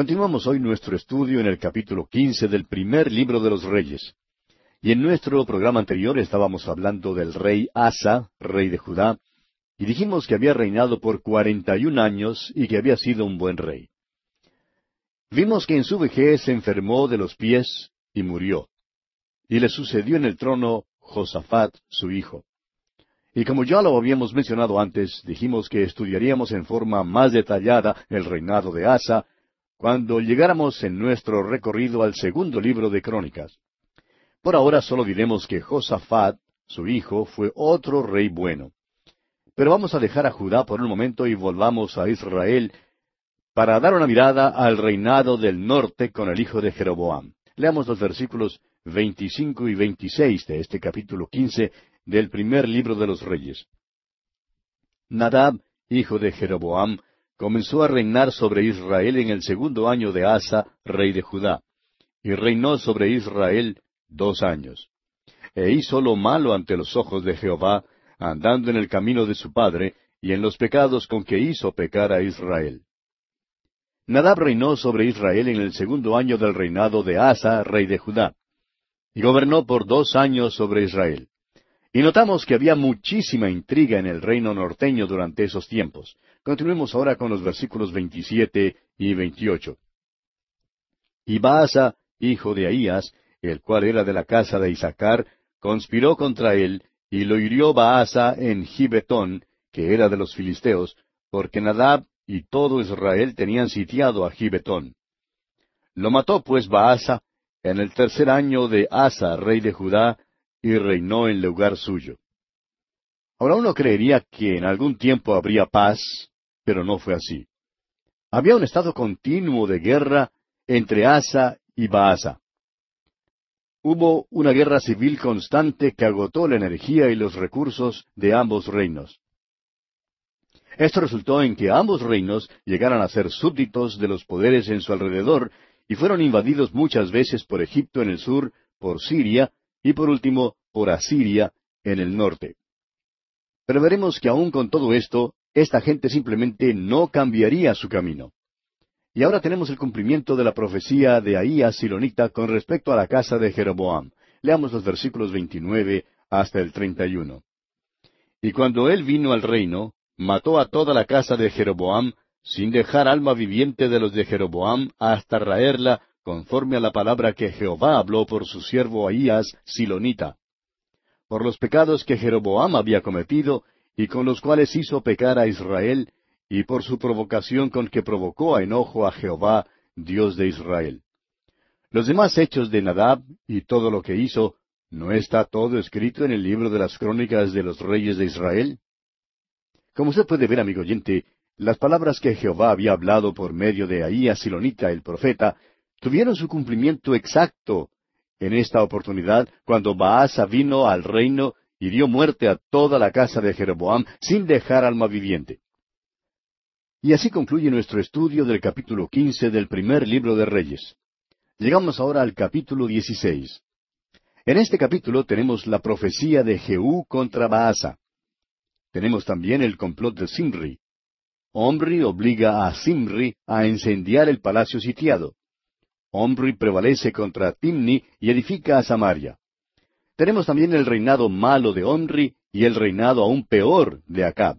Continuamos hoy nuestro estudio en el capítulo quince del primer libro de los Reyes. Y en nuestro programa anterior estábamos hablando del rey Asa, rey de Judá, y dijimos que había reinado por cuarenta y un años y que había sido un buen rey. Vimos que en su vejez se enfermó de los pies y murió. Y le sucedió en el trono Josafat, su hijo. Y como ya lo habíamos mencionado antes, dijimos que estudiaríamos en forma más detallada el reinado de Asa cuando llegáramos en nuestro recorrido al segundo libro de Crónicas. Por ahora solo diremos que Josafat, su hijo, fue otro rey bueno. Pero vamos a dejar a Judá por un momento y volvamos a Israel para dar una mirada al reinado del norte con el hijo de Jeroboam. Leamos los versículos 25 y 26 de este capítulo 15 del primer libro de los Reyes. Nadab, hijo de Jeroboam, comenzó a reinar sobre Israel en el segundo año de Asa, rey de Judá, y reinó sobre Israel dos años. E hizo lo malo ante los ojos de Jehová, andando en el camino de su padre, y en los pecados con que hizo pecar a Israel. Nadab reinó sobre Israel en el segundo año del reinado de Asa, rey de Judá, y gobernó por dos años sobre Israel. Y notamos que había muchísima intriga en el reino norteño durante esos tiempos. Continuemos ahora con los versículos 27 y 28. Y Baasa, hijo de Ahías, el cual era de la casa de Isaacar, conspiró contra él, y lo hirió Baasa en Gibetón, que era de los filisteos, porque Nadab y todo Israel tenían sitiado a Gibetón. Lo mató pues Baasa en el tercer año de Asa, rey de Judá, y reinó en lugar suyo. Ahora uno creería que en algún tiempo habría paz, pero no fue así. Había un estado continuo de guerra entre Asa y Baasa. Hubo una guerra civil constante que agotó la energía y los recursos de ambos reinos. Esto resultó en que ambos reinos llegaran a ser súbditos de los poderes en su alrededor y fueron invadidos muchas veces por Egipto en el sur, por Siria y por último por Asiria en el norte. Pero veremos que aún con todo esto, esta gente simplemente no cambiaría su camino. Y ahora tenemos el cumplimiento de la profecía de Ahías Silonita con respecto a la casa de Jeroboam. Leamos los versículos 29 hasta el 31. Y cuando él vino al reino, mató a toda la casa de Jeroboam, sin dejar alma viviente de los de Jeroboam hasta raerla, conforme a la palabra que Jehová habló por su siervo Ahías Silonita por los pecados que Jeroboam había cometido y con los cuales hizo pecar a Israel, y por su provocación con que provocó a enojo a Jehová, Dios de Israel. Los demás hechos de Nadab y todo lo que hizo, ¿no está todo escrito en el libro de las crónicas de los reyes de Israel? Como usted puede ver, amigo oyente, las palabras que Jehová había hablado por medio de Ahías Silonita el profeta tuvieron su cumplimiento exacto en esta oportunidad cuando Baasa vino al reino y dio muerte a toda la casa de Jeroboam sin dejar alma viviente. Y así concluye nuestro estudio del capítulo quince del primer libro de Reyes. Llegamos ahora al capítulo dieciséis. En este capítulo tenemos la profecía de Jehú contra Baasa. Tenemos también el complot de Simri. Omri obliga a Simri a incendiar el palacio sitiado. Omri prevalece contra Timni y edifica a Samaria. Tenemos también el reinado malo de Omri y el reinado aún peor de Acab.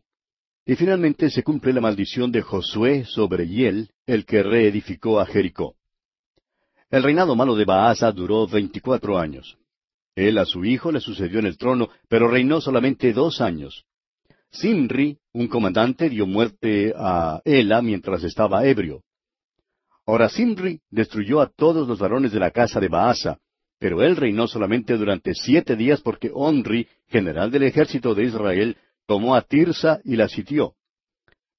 Y finalmente se cumple la maldición de Josué sobre Hiel, el que reedificó a Jericó. El reinado malo de Baasa duró veinticuatro años. Él a su hijo le sucedió en el trono, pero reinó solamente dos años. Simri, un comandante, dio muerte a Ela mientras estaba ebrio. Ahora Simri destruyó a todos los varones de la casa de Baasa, pero él reinó solamente durante siete días porque Onri, general del ejército de Israel, tomó a Tirsa y la sitió.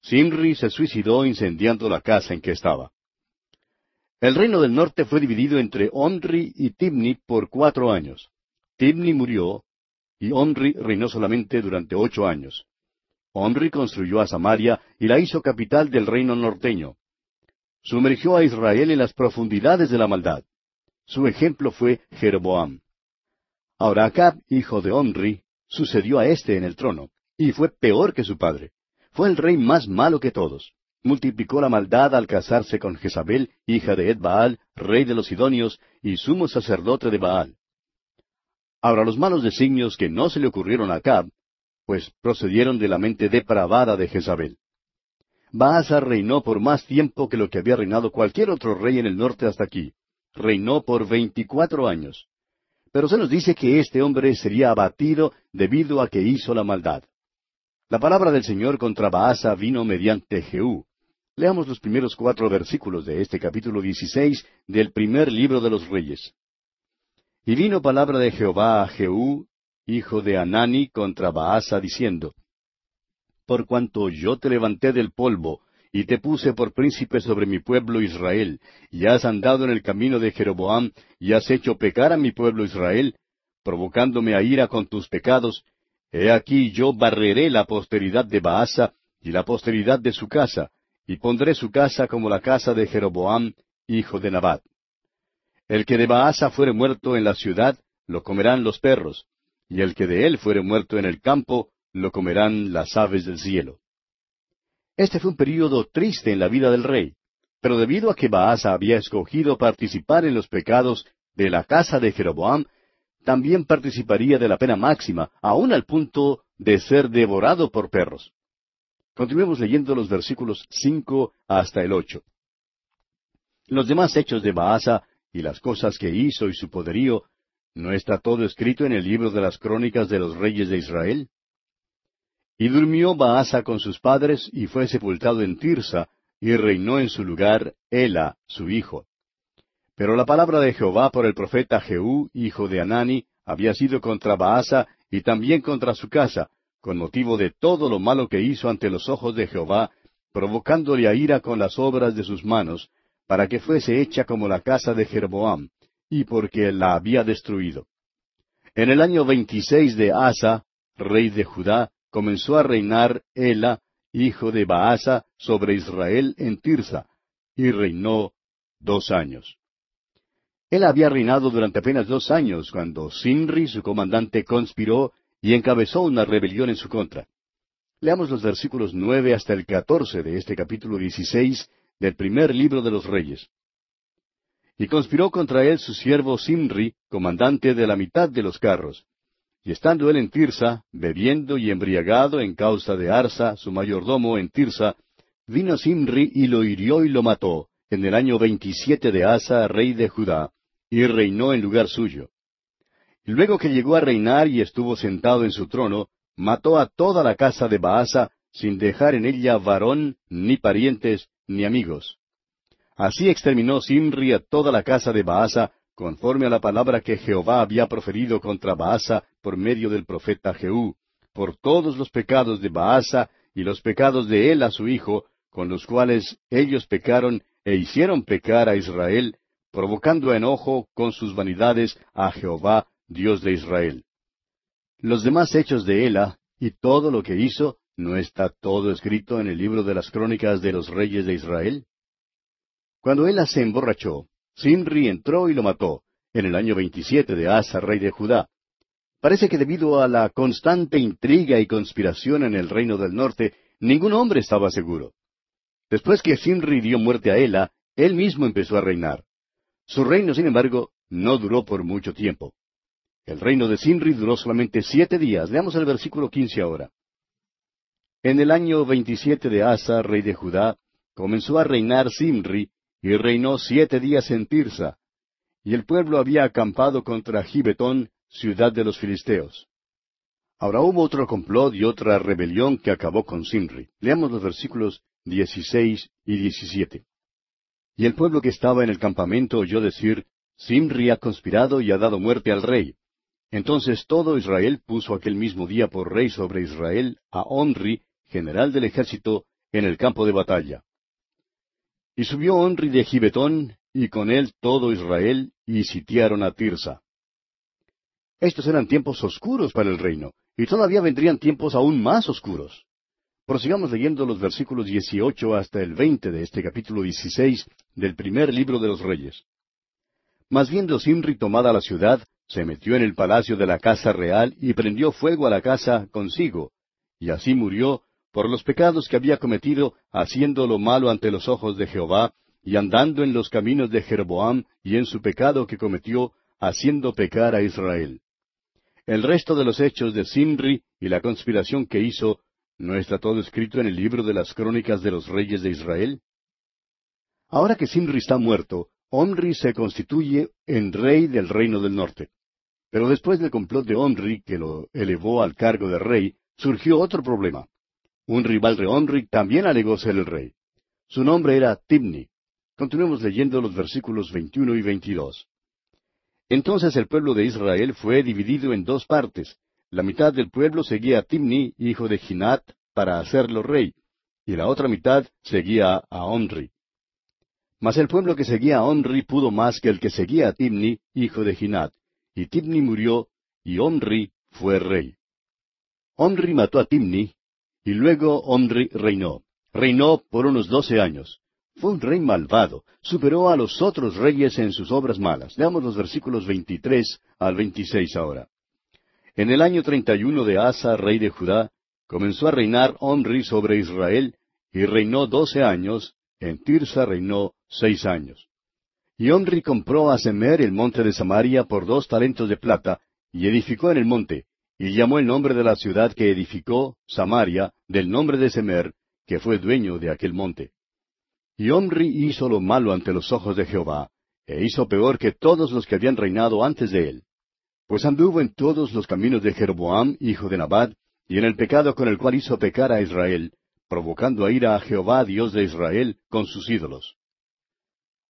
Simri se suicidó incendiando la casa en que estaba. El reino del norte fue dividido entre Onri y Tibni por cuatro años. Tibni murió y Onri reinó solamente durante ocho años. Onri construyó a Samaria y la hizo capital del reino norteño sumergió a Israel en las profundidades de la maldad. Su ejemplo fue Jeroboam. Ahora Acab, hijo de Omri, sucedió a éste en el trono, y fue peor que su padre. Fue el rey más malo que todos. multiplicó la maldad al casarse con Jezabel, hija de Ed rey de los Sidonios y sumo sacerdote de Baal. Ahora los malos designios que no se le ocurrieron a Acab, pues procedieron de la mente depravada de Jezabel. Baasa reinó por más tiempo que lo que había reinado cualquier otro rey en el norte hasta aquí. Reinó por veinticuatro años. Pero se nos dice que este hombre sería abatido debido a que hizo la maldad. La palabra del Señor contra Baasa vino mediante Jehú. Leamos los primeros cuatro versículos de este capítulo dieciséis del primer libro de los Reyes. Y vino palabra de Jehová a Jehú, hijo de Anani, contra Baasa, diciendo, Por cuanto yo te levanté del polvo, y te puse por príncipe sobre mi pueblo Israel, y has andado en el camino de Jeroboam, y has hecho pecar a mi pueblo Israel, provocándome a ira con tus pecados, he aquí yo barreré la posteridad de Baasa y la posteridad de su casa, y pondré su casa como la casa de Jeroboam, hijo de Nabat. El que de Baasa fuere muerto en la ciudad, lo comerán los perros, y el que de él fuere muerto en el campo, lo comerán las aves del cielo. Este fue un período triste en la vida del rey, pero debido a que Baasa había escogido participar en los pecados de la casa de Jeroboam, también participaría de la pena máxima, aun al punto de ser devorado por perros. Continuemos leyendo los versículos cinco hasta el ocho. Los demás hechos de Baasa y las cosas que hizo y su poderío, ¿no está todo escrito en el libro de las crónicas de los reyes de Israel? Y durmió Baasa con sus padres y fue sepultado en Tirsa, y reinó en su lugar Ela, su hijo. Pero la palabra de Jehová por el profeta Jehú, hijo de Anani, había sido contra Baasa y también contra su casa, con motivo de todo lo malo que hizo ante los ojos de Jehová, provocándole a ira con las obras de sus manos, para que fuese hecha como la casa de Jeroboam, y porque la había destruido. En el año veintiséis de Asa, rey de Judá, comenzó a reinar Ela, hijo de Baasa, sobre Israel en Tirsa, y reinó dos años. Él había reinado durante apenas dos años cuando Sinri, su comandante, conspiró y encabezó una rebelión en su contra. Leamos los versículos nueve hasta el catorce de este capítulo dieciséis del primer libro de los Reyes. Y conspiró contra él su siervo Simri, comandante de la mitad de los carros. Y estando él en Tirsa, bebiendo y embriagado en causa de Arsa, su mayordomo en Tirsa, vino Simri y lo hirió y lo mató, en el año veintisiete de Asa, rey de Judá, y reinó en lugar suyo. Y luego que llegó a reinar y estuvo sentado en su trono, mató a toda la casa de Baasa, sin dejar en ella varón, ni parientes, ni amigos. Así exterminó Simri a toda la casa de Baasa, conforme a la palabra que Jehová había proferido contra Baasa por medio del profeta Jehú, por todos los pecados de Baasa y los pecados de él a su hijo, con los cuales ellos pecaron e hicieron pecar a Israel, provocando enojo con sus vanidades a Jehová, Dios de Israel. Los demás hechos de Ela y todo lo que hizo ¿No está todo escrito en el libro de las crónicas de los reyes de Israel? Cuando Ela se emborrachó, Simri entró y lo mató, en el año veintisiete de Asa, rey de Judá. Parece que debido a la constante intriga y conspiración en el reino del norte, ningún hombre estaba seguro. Después que Simri dio muerte a Ela, él mismo empezó a reinar. Su reino, sin embargo, no duró por mucho tiempo. El reino de Simri duró solamente siete días. Leamos el versículo quince ahora. En el año veintisiete de Asa, rey de Judá, comenzó a reinar Simri, y reinó siete días en Tirsa. Y el pueblo había acampado contra Gibetón, ciudad de los filisteos. Ahora hubo otro complot y otra rebelión que acabó con Simri. Leamos los versículos dieciséis y diecisiete. Y el pueblo que estaba en el campamento oyó decir, Simri ha conspirado y ha dado muerte al rey. Entonces todo Israel puso aquel mismo día por rey sobre Israel a Onri, general del ejército, en el campo de batalla. Y subió Onri de Gibetón, y con él todo Israel, y sitiaron a Tirsa. Estos eran tiempos oscuros para el reino, y todavía vendrían tiempos aún más oscuros. Prosigamos leyendo los versículos 18 hasta el 20 de este capítulo 16 del primer libro de los Reyes. Mas viendo Simri tomada la ciudad, se metió en el palacio de la casa real y prendió fuego a la casa consigo, y así murió por los pecados que había cometido haciendo lo malo ante los ojos de Jehová, y andando en los caminos de Jeroboam y en su pecado que cometió, haciendo pecar a Israel. El resto de los hechos de Simri y la conspiración que hizo, ¿no está todo escrito en el libro de las crónicas de los reyes de Israel? Ahora que Simri está muerto, Omri se constituye en rey del reino del norte. Pero después del complot de Omri, que lo elevó al cargo de rey, surgió otro problema. Un rival de Omri también alegó ser el rey. Su nombre era Tibni. Continuemos leyendo los versículos 21 y 22. Entonces el pueblo de Israel fue dividido en dos partes. La mitad del pueblo seguía a Timni, hijo de Ginat, para hacerlo rey, y la otra mitad seguía a Omri. Mas el pueblo que seguía a Omri pudo más que el que seguía a Timni, hijo de Ginat, y Timni murió, y Omri fue rey. Omri mató a Timni, y luego Omri reinó. Reinó por unos doce años. Fue un rey malvado, superó a los otros reyes en sus obras malas. Leamos los versículos 23 al 26 ahora. En el año treinta y uno de Asa, rey de Judá, comenzó a reinar Omri sobre Israel, y reinó doce años, en Tirsa reinó seis años. Y Omri compró a Semer el monte de Samaria por dos talentos de plata, y edificó en el monte, y llamó el nombre de la ciudad que edificó, Samaria, del nombre de Semer, que fue dueño de aquel monte. Y Omri hizo lo malo ante los ojos de Jehová, e hizo peor que todos los que habían reinado antes de él. Pues anduvo en todos los caminos de Jeroboam, hijo de Nabat, y en el pecado con el cual hizo pecar a Israel, provocando a ira a Jehová, Dios de Israel, con sus ídolos.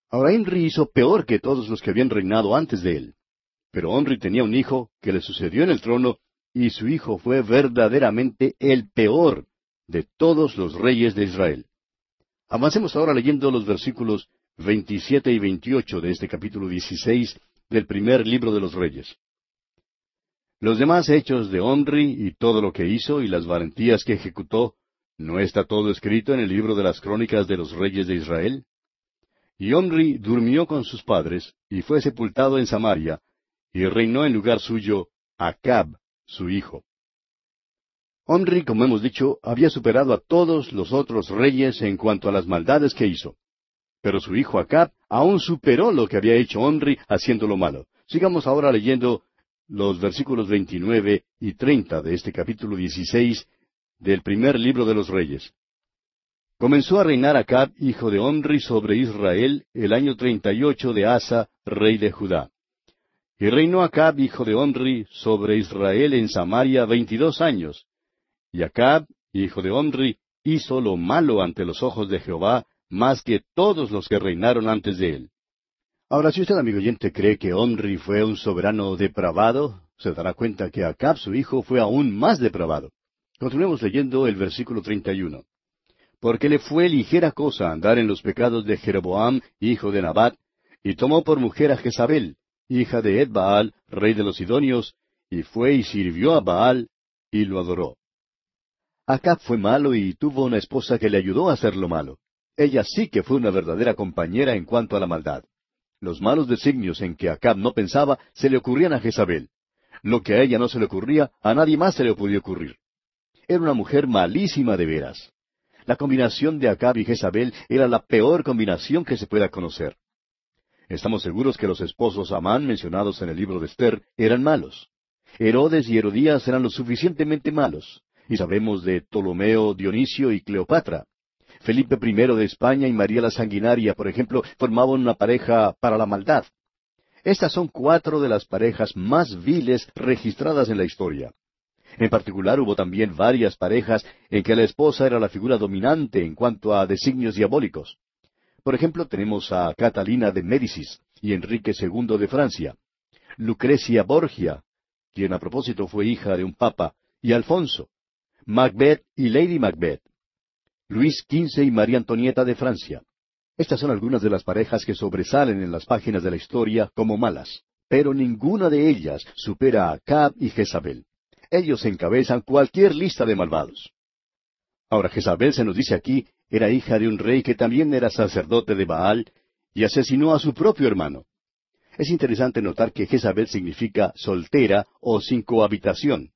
Ahora Omri hizo peor que todos los que habían reinado antes de él. Pero Omri tenía un hijo que le sucedió en el trono, y su hijo fue verdaderamente el peor de todos los reyes de Israel. Avancemos ahora leyendo los versículos 27 y 28 de este capítulo 16 del primer libro de los Reyes. Los demás hechos de Omri y todo lo que hizo y las valentías que ejecutó, ¿no está todo escrito en el libro de las crónicas de los reyes de Israel? Y Omri durmió con sus padres y fue sepultado en Samaria, y reinó en lugar suyo Acab, su hijo. Omri, como hemos dicho, había superado a todos los otros reyes en cuanto a las maldades que hizo. Pero su hijo Acab aún superó lo que había hecho Omri haciendo lo malo. Sigamos ahora leyendo los versículos 29 y 30 de este capítulo 16 del primer libro de los reyes. Comenzó a reinar Acab, hijo de Omri, sobre Israel el año treinta y ocho de Asa, rey de Judá. Y reinó Acab, hijo de Omri, sobre Israel en Samaria veintidós años, y Acab, hijo de Omri, hizo lo malo ante los ojos de Jehová, más que todos los que reinaron antes de él. Ahora, si usted, amigo oyente, cree que Omri fue un soberano depravado, se dará cuenta que Acab, su hijo, fue aún más depravado. Continuemos leyendo el versículo 31. Porque le fue ligera cosa andar en los pecados de Jeroboam, hijo de Nabat, y tomó por mujer a Jezabel, hija de Edbaal, rey de los Sidonios, y fue y sirvió a Baal, y lo adoró. Acab fue malo y tuvo una esposa que le ayudó a hacer lo malo. Ella sí que fue una verdadera compañera en cuanto a la maldad. Los malos designios en que Acab no pensaba se le ocurrían a Jezabel. Lo que a ella no se le ocurría, a nadie más se le podía ocurrir. Era una mujer malísima de veras. La combinación de Acab y Jezabel era la peor combinación que se pueda conocer. Estamos seguros que los esposos Amán mencionados en el libro de Esther eran malos. Herodes y Herodías eran lo suficientemente malos y sabemos de Ptolomeo, Dionisio y Cleopatra. Felipe I de España y María la Sanguinaria, por ejemplo, formaban una pareja para la maldad. Estas son cuatro de las parejas más viles registradas en la historia. En particular hubo también varias parejas en que la esposa era la figura dominante en cuanto a designios diabólicos. Por ejemplo, tenemos a Catalina de Médicis y Enrique II de Francia, Lucrecia Borgia, quien a propósito fue hija de un papa, y Alfonso, Macbeth y Lady Macbeth, Luis XV y María Antonieta de Francia. Estas son algunas de las parejas que sobresalen en las páginas de la historia como malas, pero ninguna de ellas supera a Acab y Jezabel. Ellos encabezan cualquier lista de malvados. Ahora Jezabel se nos dice aquí, era hija de un rey que también era sacerdote de Baal y asesinó a su propio hermano. Es interesante notar que Jezabel significa soltera o sin cohabitación.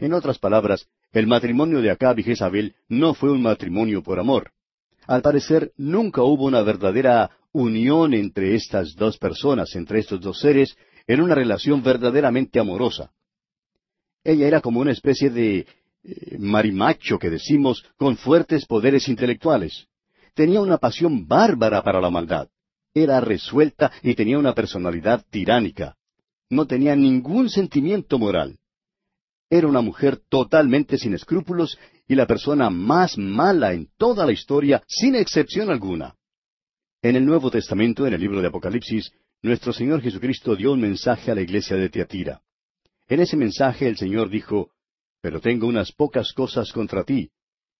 En otras palabras, el matrimonio de Acab y Jezabel no fue un matrimonio por amor. Al parecer, nunca hubo una verdadera unión entre estas dos personas, entre estos dos seres, en una relación verdaderamente amorosa. Ella era como una especie de eh, marimacho que decimos con fuertes poderes intelectuales. Tenía una pasión bárbara para la maldad. Era resuelta y tenía una personalidad tiránica. No tenía ningún sentimiento moral. Era una mujer totalmente sin escrúpulos y la persona más mala en toda la historia, sin excepción alguna. En el Nuevo Testamento, en el libro de Apocalipsis, nuestro Señor Jesucristo dio un mensaje a la iglesia de Teatira. En ese mensaje el Señor dijo, Pero tengo unas pocas cosas contra ti,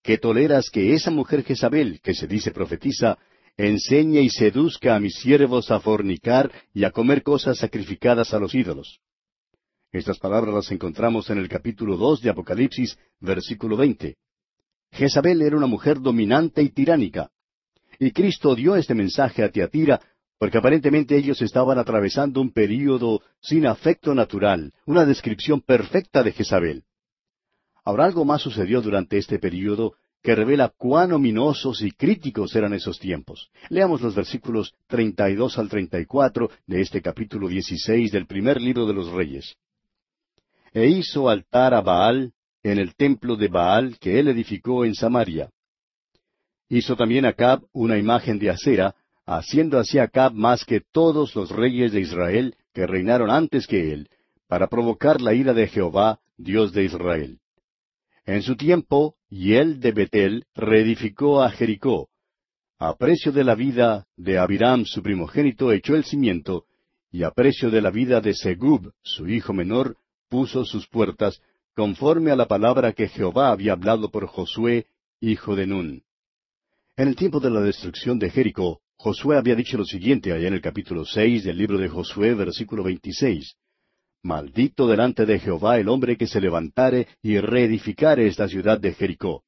que toleras que esa mujer Jezabel, que se dice profetiza, enseñe y seduzca a mis siervos a fornicar y a comer cosas sacrificadas a los ídolos. Estas palabras las encontramos en el capítulo dos de Apocalipsis, versículo veinte. Jezabel era una mujer dominante y tiránica. Y Cristo dio este mensaje a Teatira porque aparentemente ellos estaban atravesando un período sin afecto natural, una descripción perfecta de Jezabel. Ahora algo más sucedió durante este período que revela cuán ominosos y críticos eran esos tiempos. Leamos los versículos 32 al 34 de este capítulo 16 del primer libro de los Reyes. E hizo altar a Baal en el templo de Baal que él edificó en Samaria. Hizo también Acab una imagen de acera, haciendo así Acab más que todos los reyes de Israel que reinaron antes que él, para provocar la ira de Jehová, Dios de Israel. En su tiempo, Yel de Betel reedificó a Jericó. A precio de la vida de Abiram su primogénito echó el cimiento, y a precio de la vida de Segub su hijo menor puso sus puertas, conforme a la palabra que Jehová había hablado por Josué, hijo de Nun. En el tiempo de la destrucción de Jericó, Josué había dicho lo siguiente allá en el capítulo seis del libro de Josué, versículo veintiséis. Maldito delante de Jehová el hombre que se levantare y reedificare esta ciudad de Jericó.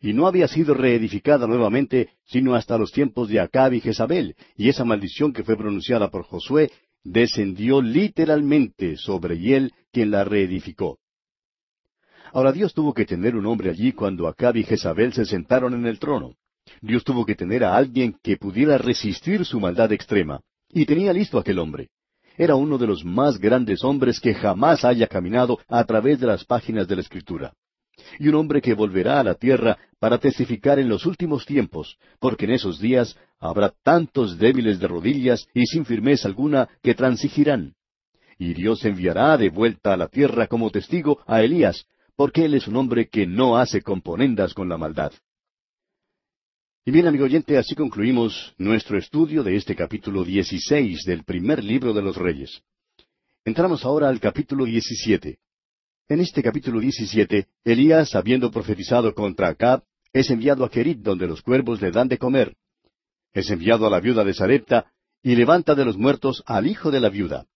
Y no había sido reedificada nuevamente sino hasta los tiempos de Acab y Jezabel, y esa maldición que fue pronunciada por Josué descendió literalmente sobre él quien la reedificó. Ahora Dios tuvo que tener un hombre allí cuando Acab y Jezabel se sentaron en el trono. Dios tuvo que tener a alguien que pudiera resistir su maldad extrema, y tenía listo aquel hombre era uno de los más grandes hombres que jamás haya caminado a través de las páginas de la Escritura. Y un hombre que volverá a la tierra para testificar en los últimos tiempos, porque en esos días habrá tantos débiles de rodillas y sin firmeza alguna que transigirán. Y Dios enviará de vuelta a la tierra como testigo a Elías, porque él es un hombre que no hace componendas con la maldad. Y bien, amigo oyente, así concluimos nuestro estudio de este capítulo 16 del primer libro de los Reyes. Entramos ahora al capítulo 17. En este capítulo 17, Elías, habiendo profetizado contra Acab, es enviado a Kerit, donde los cuervos le dan de comer. Es enviado a la viuda de Sarepta, y levanta de los muertos al hijo de la viuda.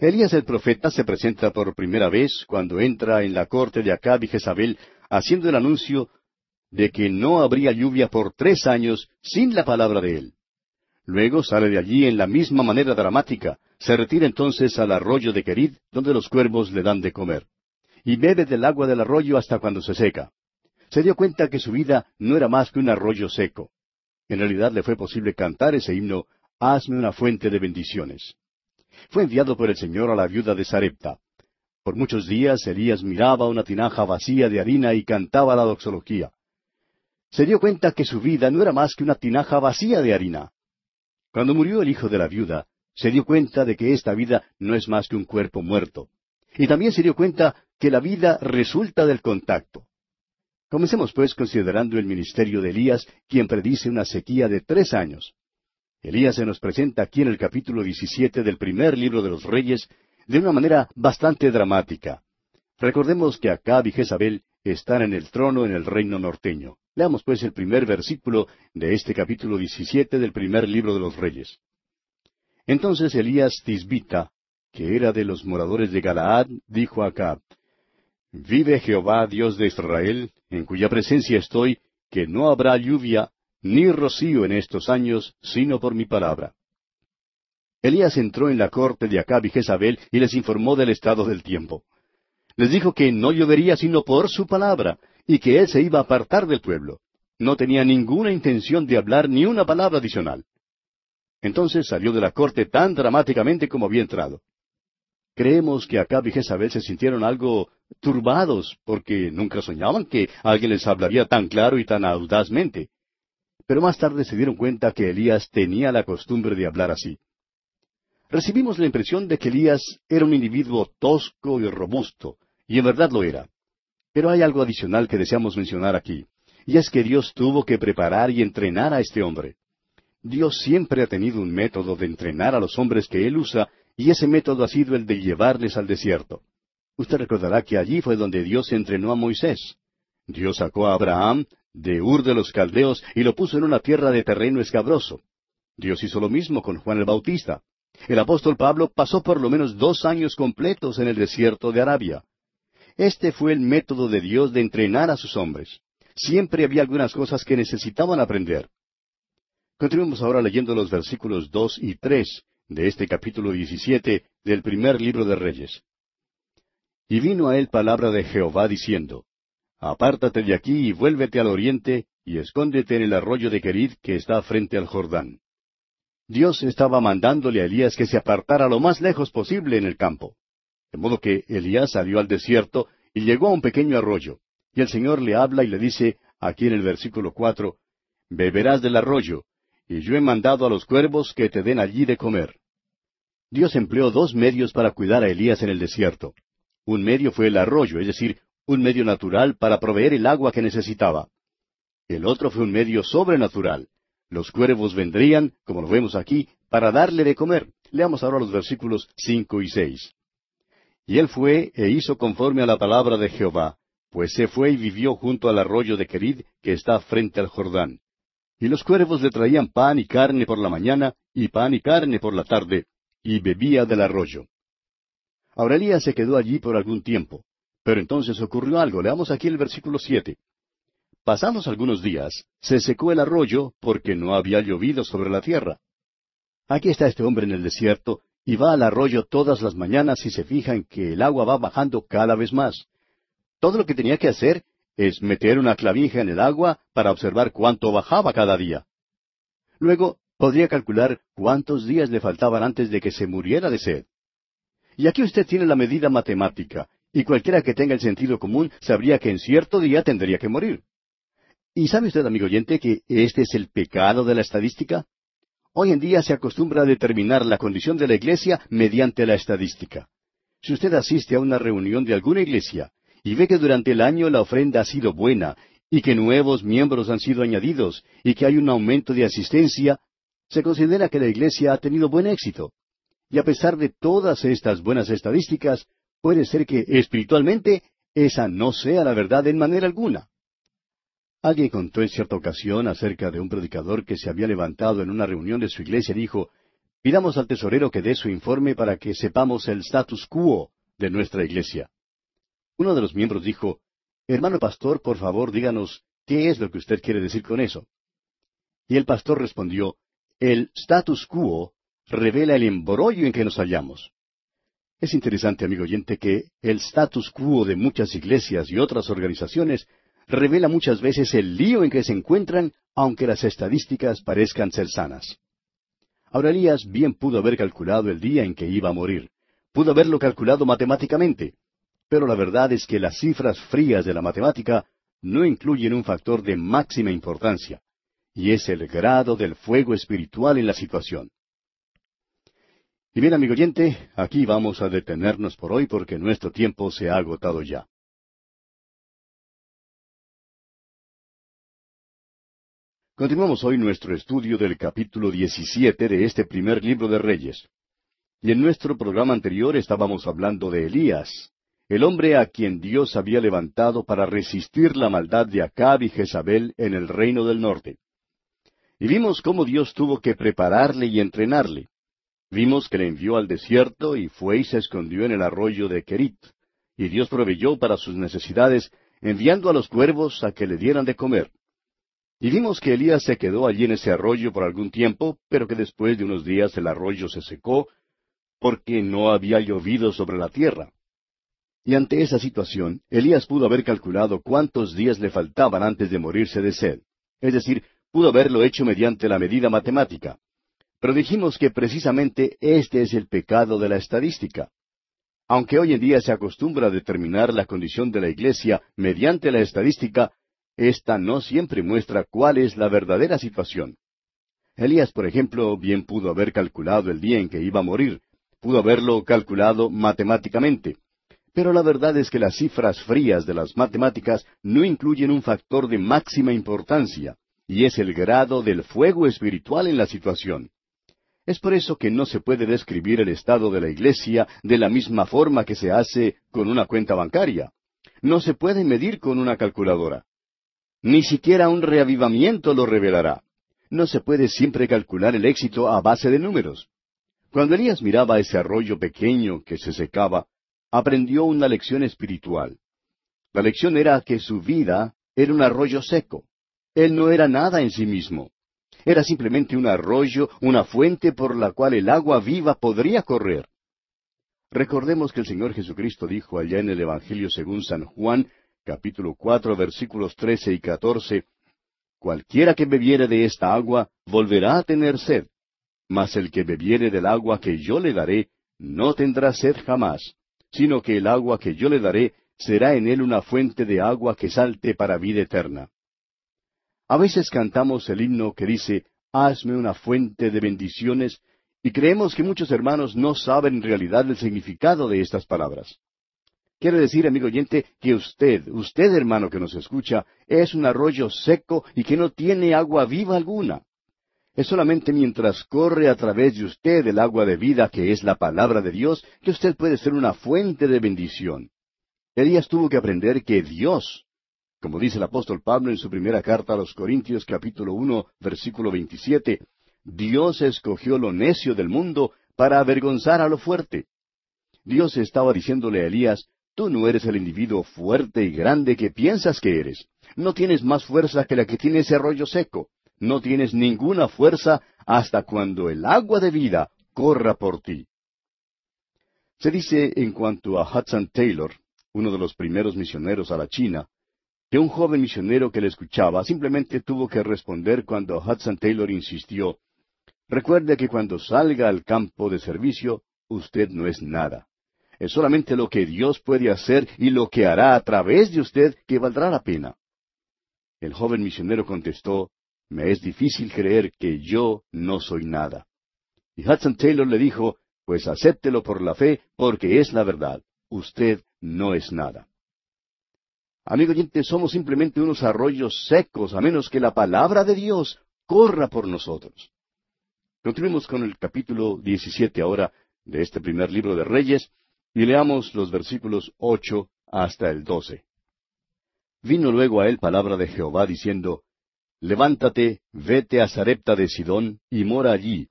Elías el profeta se presenta por primera vez cuando entra en la corte de Acab y Jezabel, haciendo el anuncio de que no habría lluvia por tres años sin la palabra de él. Luego sale de allí en la misma manera dramática, se retira entonces al arroyo de Querid, donde los cuervos le dan de comer, y bebe del agua del arroyo hasta cuando se seca. Se dio cuenta que su vida no era más que un arroyo seco. En realidad le fue posible cantar ese himno, Hazme una fuente de bendiciones. Fue enviado por el Señor a la viuda de Sarepta. Por muchos días Elías miraba una tinaja vacía de harina y cantaba la doxología se dio cuenta que su vida no era más que una tinaja vacía de harina. Cuando murió el hijo de la viuda, se dio cuenta de que esta vida no es más que un cuerpo muerto. Y también se dio cuenta que la vida resulta del contacto. Comencemos pues considerando el ministerio de Elías, quien predice una sequía de tres años. Elías se nos presenta aquí en el capítulo 17 del primer libro de los Reyes de una manera bastante dramática. Recordemos que Acab y Jezabel están en el trono en el reino norteño. Leamos pues el primer versículo de este capítulo 17 del primer libro de los Reyes. Entonces Elías Tisbita, que era de los moradores de Galaad, dijo a Acab, Vive Jehová, Dios de Israel, en cuya presencia estoy, que no habrá lluvia ni rocío en estos años, sino por mi palabra. Elías entró en la corte de Acab y Jezabel y les informó del estado del tiempo. Les dijo que no llovería sino por su palabra, y que él se iba a apartar del pueblo. No tenía ninguna intención de hablar ni una palabra adicional. Entonces salió de la corte tan dramáticamente como había entrado. Creemos que Acab y Jezabel se sintieron algo turbados, porque nunca soñaban que alguien les hablaría tan claro y tan audazmente. Pero más tarde se dieron cuenta que Elías tenía la costumbre de hablar así. Recibimos la impresión de que Elías era un individuo tosco y robusto, y en verdad lo era. Pero hay algo adicional que deseamos mencionar aquí, y es que Dios tuvo que preparar y entrenar a este hombre. Dios siempre ha tenido un método de entrenar a los hombres que Él usa, y ese método ha sido el de llevarles al desierto. Usted recordará que allí fue donde Dios entrenó a Moisés. Dios sacó a Abraham de Ur de los Caldeos y lo puso en una tierra de terreno escabroso. Dios hizo lo mismo con Juan el Bautista. El apóstol Pablo pasó por lo menos dos años completos en el desierto de Arabia. Este fue el método de Dios de entrenar a sus hombres. Siempre había algunas cosas que necesitaban aprender. Continuemos ahora leyendo los versículos dos y tres de este capítulo diecisiete del primer libro de Reyes. Y vino a él palabra de Jehová diciendo, Apártate de aquí y vuélvete al oriente, y escóndete en el arroyo de Querid que está frente al Jordán. Dios estaba mandándole a Elías que se apartara lo más lejos posible en el campo. De modo que Elías salió al desierto y llegó a un pequeño arroyo. Y el Señor le habla y le dice, aquí en el versículo cuatro, Beberás del arroyo, y yo he mandado a los cuervos que te den allí de comer. Dios empleó dos medios para cuidar a Elías en el desierto. Un medio fue el arroyo, es decir, un medio natural para proveer el agua que necesitaba. El otro fue un medio sobrenatural. Los cuervos vendrían, como lo vemos aquí, para darle de comer. Leamos ahora los versículos cinco y seis. Y él fue e hizo conforme a la palabra de Jehová, pues se fue y vivió junto al arroyo de Querid, que está frente al Jordán. Y los cuervos le traían pan y carne por la mañana, y pan y carne por la tarde, y bebía del arroyo. Aurelía se quedó allí por algún tiempo. Pero entonces ocurrió algo. Leamos aquí el versículo siete. Pasados algunos días, se secó el arroyo porque no había llovido sobre la tierra. Aquí está este hombre en el desierto, y va al arroyo todas las mañanas y se fija en que el agua va bajando cada vez más. Todo lo que tenía que hacer es meter una clavija en el agua para observar cuánto bajaba cada día. Luego podría calcular cuántos días le faltaban antes de que se muriera de sed. Y aquí usted tiene la medida matemática, y cualquiera que tenga el sentido común sabría que en cierto día tendría que morir. ¿Y sabe usted, amigo oyente, que este es el pecado de la estadística? Hoy en día se acostumbra a determinar la condición de la iglesia mediante la estadística. Si usted asiste a una reunión de alguna iglesia y ve que durante el año la ofrenda ha sido buena y que nuevos miembros han sido añadidos y que hay un aumento de asistencia, se considera que la iglesia ha tenido buen éxito. Y a pesar de todas estas buenas estadísticas, puede ser que espiritualmente esa no sea la verdad en manera alguna. Alguien contó en cierta ocasión acerca de un predicador que se había levantado en una reunión de su iglesia y dijo, pidamos al tesorero que dé su informe para que sepamos el status quo de nuestra iglesia. Uno de los miembros dijo, Hermano pastor, por favor, díganos, ¿qué es lo que usted quiere decir con eso? Y el pastor respondió, El status quo revela el embrollo en que nos hallamos. Es interesante, amigo oyente, que el status quo de muchas iglesias y otras organizaciones revela muchas veces el lío en que se encuentran, aunque las estadísticas parezcan ser sanas. Ahora Elías bien pudo haber calculado el día en que iba a morir. Pudo haberlo calculado matemáticamente. Pero la verdad es que las cifras frías de la matemática no incluyen un factor de máxima importancia, y es el grado del fuego espiritual en la situación. Y bien, amigo oyente, aquí vamos a detenernos por hoy porque nuestro tiempo se ha agotado ya. Continuamos hoy nuestro estudio del capítulo 17 de este primer libro de Reyes. Y en nuestro programa anterior estábamos hablando de Elías, el hombre a quien Dios había levantado para resistir la maldad de Acab y Jezabel en el reino del norte. Y vimos cómo Dios tuvo que prepararle y entrenarle. Vimos que le envió al desierto y fue y se escondió en el arroyo de Kerit. Y Dios proveyó para sus necesidades, enviando a los cuervos a que le dieran de comer. Y vimos que Elías se quedó allí en ese arroyo por algún tiempo, pero que después de unos días el arroyo se secó, porque no había llovido sobre la tierra. Y ante esa situación, Elías pudo haber calculado cuántos días le faltaban antes de morirse de sed. Es decir, pudo haberlo hecho mediante la medida matemática. Pero dijimos que precisamente este es el pecado de la estadística. Aunque hoy en día se acostumbra a determinar la condición de la Iglesia mediante la estadística, esta no siempre muestra cuál es la verdadera situación. Elías, por ejemplo, bien pudo haber calculado el día en que iba a morir, pudo haberlo calculado matemáticamente. Pero la verdad es que las cifras frías de las matemáticas no incluyen un factor de máxima importancia, y es el grado del fuego espiritual en la situación. Es por eso que no se puede describir el estado de la Iglesia de la misma forma que se hace con una cuenta bancaria. No se puede medir con una calculadora. Ni siquiera un reavivamiento lo revelará. No se puede siempre calcular el éxito a base de números. Cuando Elías miraba ese arroyo pequeño que se secaba, aprendió una lección espiritual. La lección era que su vida era un arroyo seco. Él no era nada en sí mismo. Era simplemente un arroyo, una fuente por la cual el agua viva podría correr. Recordemos que el Señor Jesucristo dijo allá en el Evangelio según San Juan, capítulo cuatro, versículos trece y catorce, Cualquiera que bebiere de esta agua volverá a tener sed, mas el que bebiere del agua que yo le daré no tendrá sed jamás, sino que el agua que yo le daré será en él una fuente de agua que salte para vida eterna. A veces cantamos el himno que dice, Hazme una fuente de bendiciones, y creemos que muchos hermanos no saben en realidad el significado de estas palabras. Quiere decir, amigo oyente, que usted, usted hermano que nos escucha, es un arroyo seco y que no tiene agua viva alguna. Es solamente mientras corre a través de usted el agua de vida que es la palabra de Dios que usted puede ser una fuente de bendición. Elías tuvo que aprender que Dios como dice el apóstol Pablo en su primera carta a los Corintios capítulo uno versículo veintisiete, Dios escogió lo necio del mundo para avergonzar a lo fuerte. Dios estaba diciéndole a Elías, tú no eres el individuo fuerte y grande que piensas que eres. No tienes más fuerza que la que tiene ese arroyo seco. No tienes ninguna fuerza hasta cuando el agua de vida corra por ti. Se dice en cuanto a Hudson Taylor, uno de los primeros misioneros a la China, que un joven misionero que le escuchaba simplemente tuvo que responder cuando Hudson Taylor insistió, Recuerde que cuando salga al campo de servicio, usted no es nada. Es solamente lo que Dios puede hacer y lo que hará a través de usted que valdrá la pena. El joven misionero contestó, Me es difícil creer que yo no soy nada. Y Hudson Taylor le dijo, Pues acéptelo por la fe, porque es la verdad. Usted no es nada. Amigo oyente, somos simplemente unos arroyos secos, a menos que la palabra de Dios corra por nosotros. Continuemos con el capítulo 17 ahora de este primer libro de Reyes y leamos los versículos ocho hasta el doce. Vino luego a él palabra de Jehová diciendo, Levántate, vete a Sarepta de Sidón y mora allí.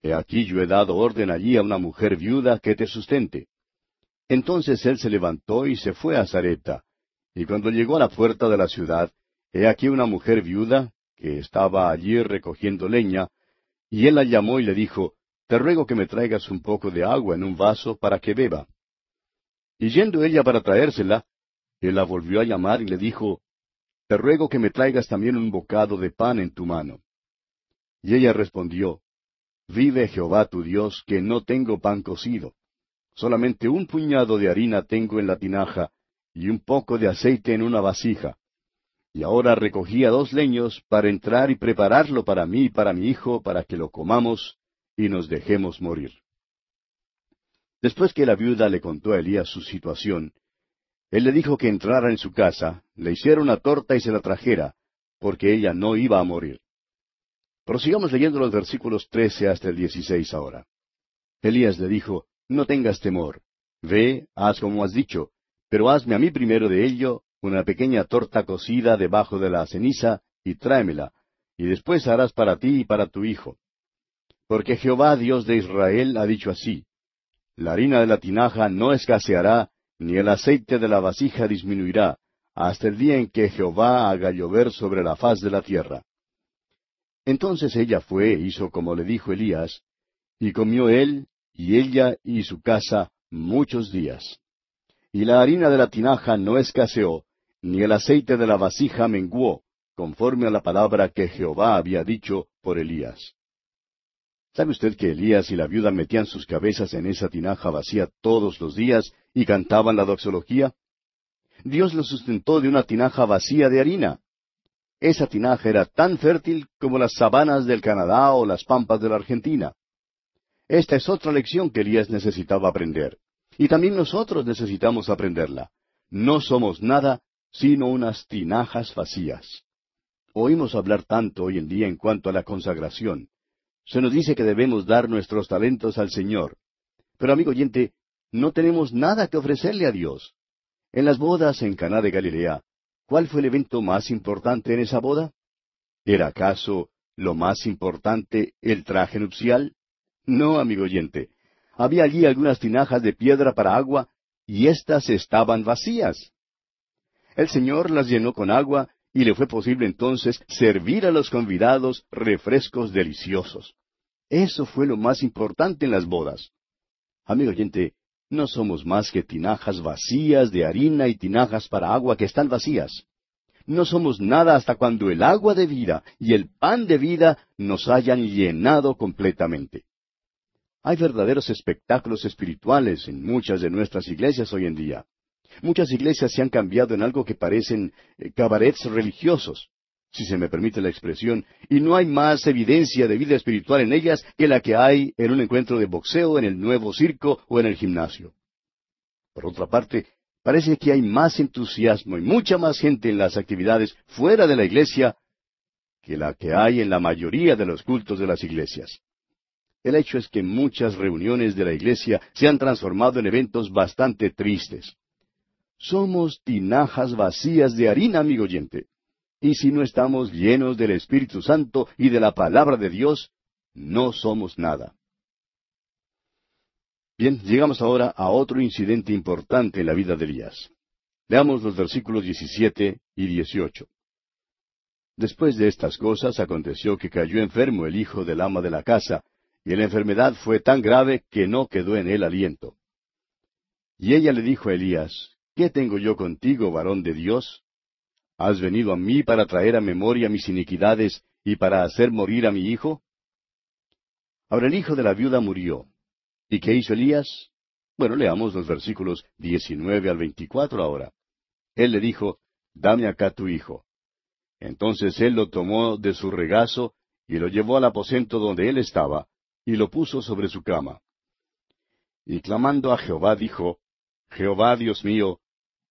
He aquí yo he dado orden allí a una mujer viuda que te sustente. Entonces él se levantó y se fue a Sarepta. Y cuando llegó a la puerta de la ciudad, he aquí una mujer viuda, que estaba allí recogiendo leña, y él la llamó y le dijo, Te ruego que me traigas un poco de agua en un vaso para que beba. Y yendo ella para traérsela, él la volvió a llamar y le dijo, Te ruego que me traigas también un bocado de pan en tu mano. Y ella respondió, Vive Jehová tu Dios, que no tengo pan cocido. Solamente un puñado de harina tengo en la tinaja, y un poco de aceite en una vasija. Y ahora recogía dos leños para entrar y prepararlo para mí y para mi hijo, para que lo comamos y nos dejemos morir. Después que la viuda le contó a Elías su situación, él le dijo que entrara en su casa, le hiciera una torta y se la trajera, porque ella no iba a morir. Prosigamos leyendo los versículos trece hasta el dieciséis ahora. Elías le dijo, No tengas temor. Ve, haz como has dicho, pero hazme a mí primero de ello una pequeña torta cocida debajo de la ceniza, y tráemela, y después harás para ti y para tu hijo. Porque Jehová Dios de Israel ha dicho así, La harina de la tinaja no escaseará, ni el aceite de la vasija disminuirá, hasta el día en que Jehová haga llover sobre la faz de la tierra. Entonces ella fue e hizo como le dijo Elías, y comió él, y ella y su casa muchos días. y la harina de la tinaja no escaseó, ni el aceite de la vasija menguó, conforme a la palabra que Jehová había dicho por Elías. ¿Sabe usted que Elías y la viuda metían sus cabezas en esa tinaja vacía todos los días y cantaban la doxología? Dios los sustentó de una tinaja vacía de harina. Esa tinaja era tan fértil como las sabanas del Canadá o las pampas de la Argentina. Esta es otra lección que Elías necesitaba aprender. Y también nosotros necesitamos aprenderla. No somos nada sino unas tinajas vacías. Oímos hablar tanto hoy en día en cuanto a la consagración. Se nos dice que debemos dar nuestros talentos al Señor. Pero amigo oyente, no tenemos nada que ofrecerle a Dios. En las bodas en Caná de Galilea, ¿cuál fue el evento más importante en esa boda? ¿Era acaso lo más importante el traje nupcial? No, amigo oyente. Había allí algunas tinajas de piedra para agua, y éstas estaban vacías. El Señor las llenó con agua y le fue posible entonces servir a los convidados refrescos deliciosos. Eso fue lo más importante en las bodas. Amigo oyente, no somos más que tinajas vacías de harina y tinajas para agua que están vacías. No somos nada hasta cuando el agua de vida y el pan de vida nos hayan llenado completamente. Hay verdaderos espectáculos espirituales en muchas de nuestras iglesias hoy en día. Muchas iglesias se han cambiado en algo que parecen eh, cabarets religiosos, si se me permite la expresión, y no hay más evidencia de vida espiritual en ellas que la que hay en un encuentro de boxeo, en el nuevo circo o en el gimnasio. Por otra parte, parece que hay más entusiasmo y mucha más gente en las actividades fuera de la iglesia que la que hay en la mayoría de los cultos de las iglesias. El hecho es que muchas reuniones de la iglesia se han transformado en eventos bastante tristes. Somos tinajas vacías de harina, amigo oyente. Y si no estamos llenos del Espíritu Santo y de la palabra de Dios, no somos nada. Bien, llegamos ahora a otro incidente importante en la vida de Elías. Leamos los versículos 17 y 18. Después de estas cosas aconteció que cayó enfermo el hijo del ama de la casa, y la enfermedad fue tan grave que no quedó en él aliento. Y ella le dijo a Elías, ¿Qué tengo yo contigo, varón de Dios? ¿Has venido a mí para traer a memoria mis iniquidades y para hacer morir a mi hijo? Ahora el hijo de la viuda murió. ¿Y qué hizo Elías? Bueno, leamos los versículos 19 al 24 ahora. Él le dijo, Dame acá tu hijo. Entonces él lo tomó de su regazo y lo llevó al aposento donde él estaba, y lo puso sobre su cama. Y clamando a Jehová dijo, Jehová Dios mío,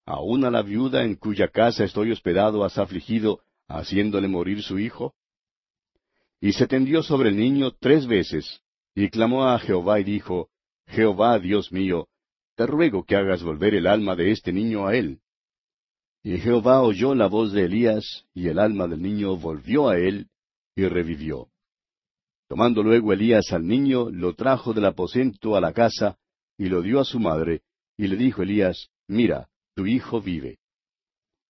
¿Aún a la viuda en cuya casa estoy hospedado has afligido, haciéndole morir su hijo? Y se tendió sobre el niño tres veces, y clamó a Jehová y dijo, Jehová Dios mío, te ruego que hagas volver el alma de este niño a él. Y Jehová oyó la voz de Elías, y el alma del niño volvió a él, y revivió. Tomando luego Elías al niño, lo trajo del aposento a la casa, y lo dio a su madre, y le dijo Elías, Mira, tu hijo vive.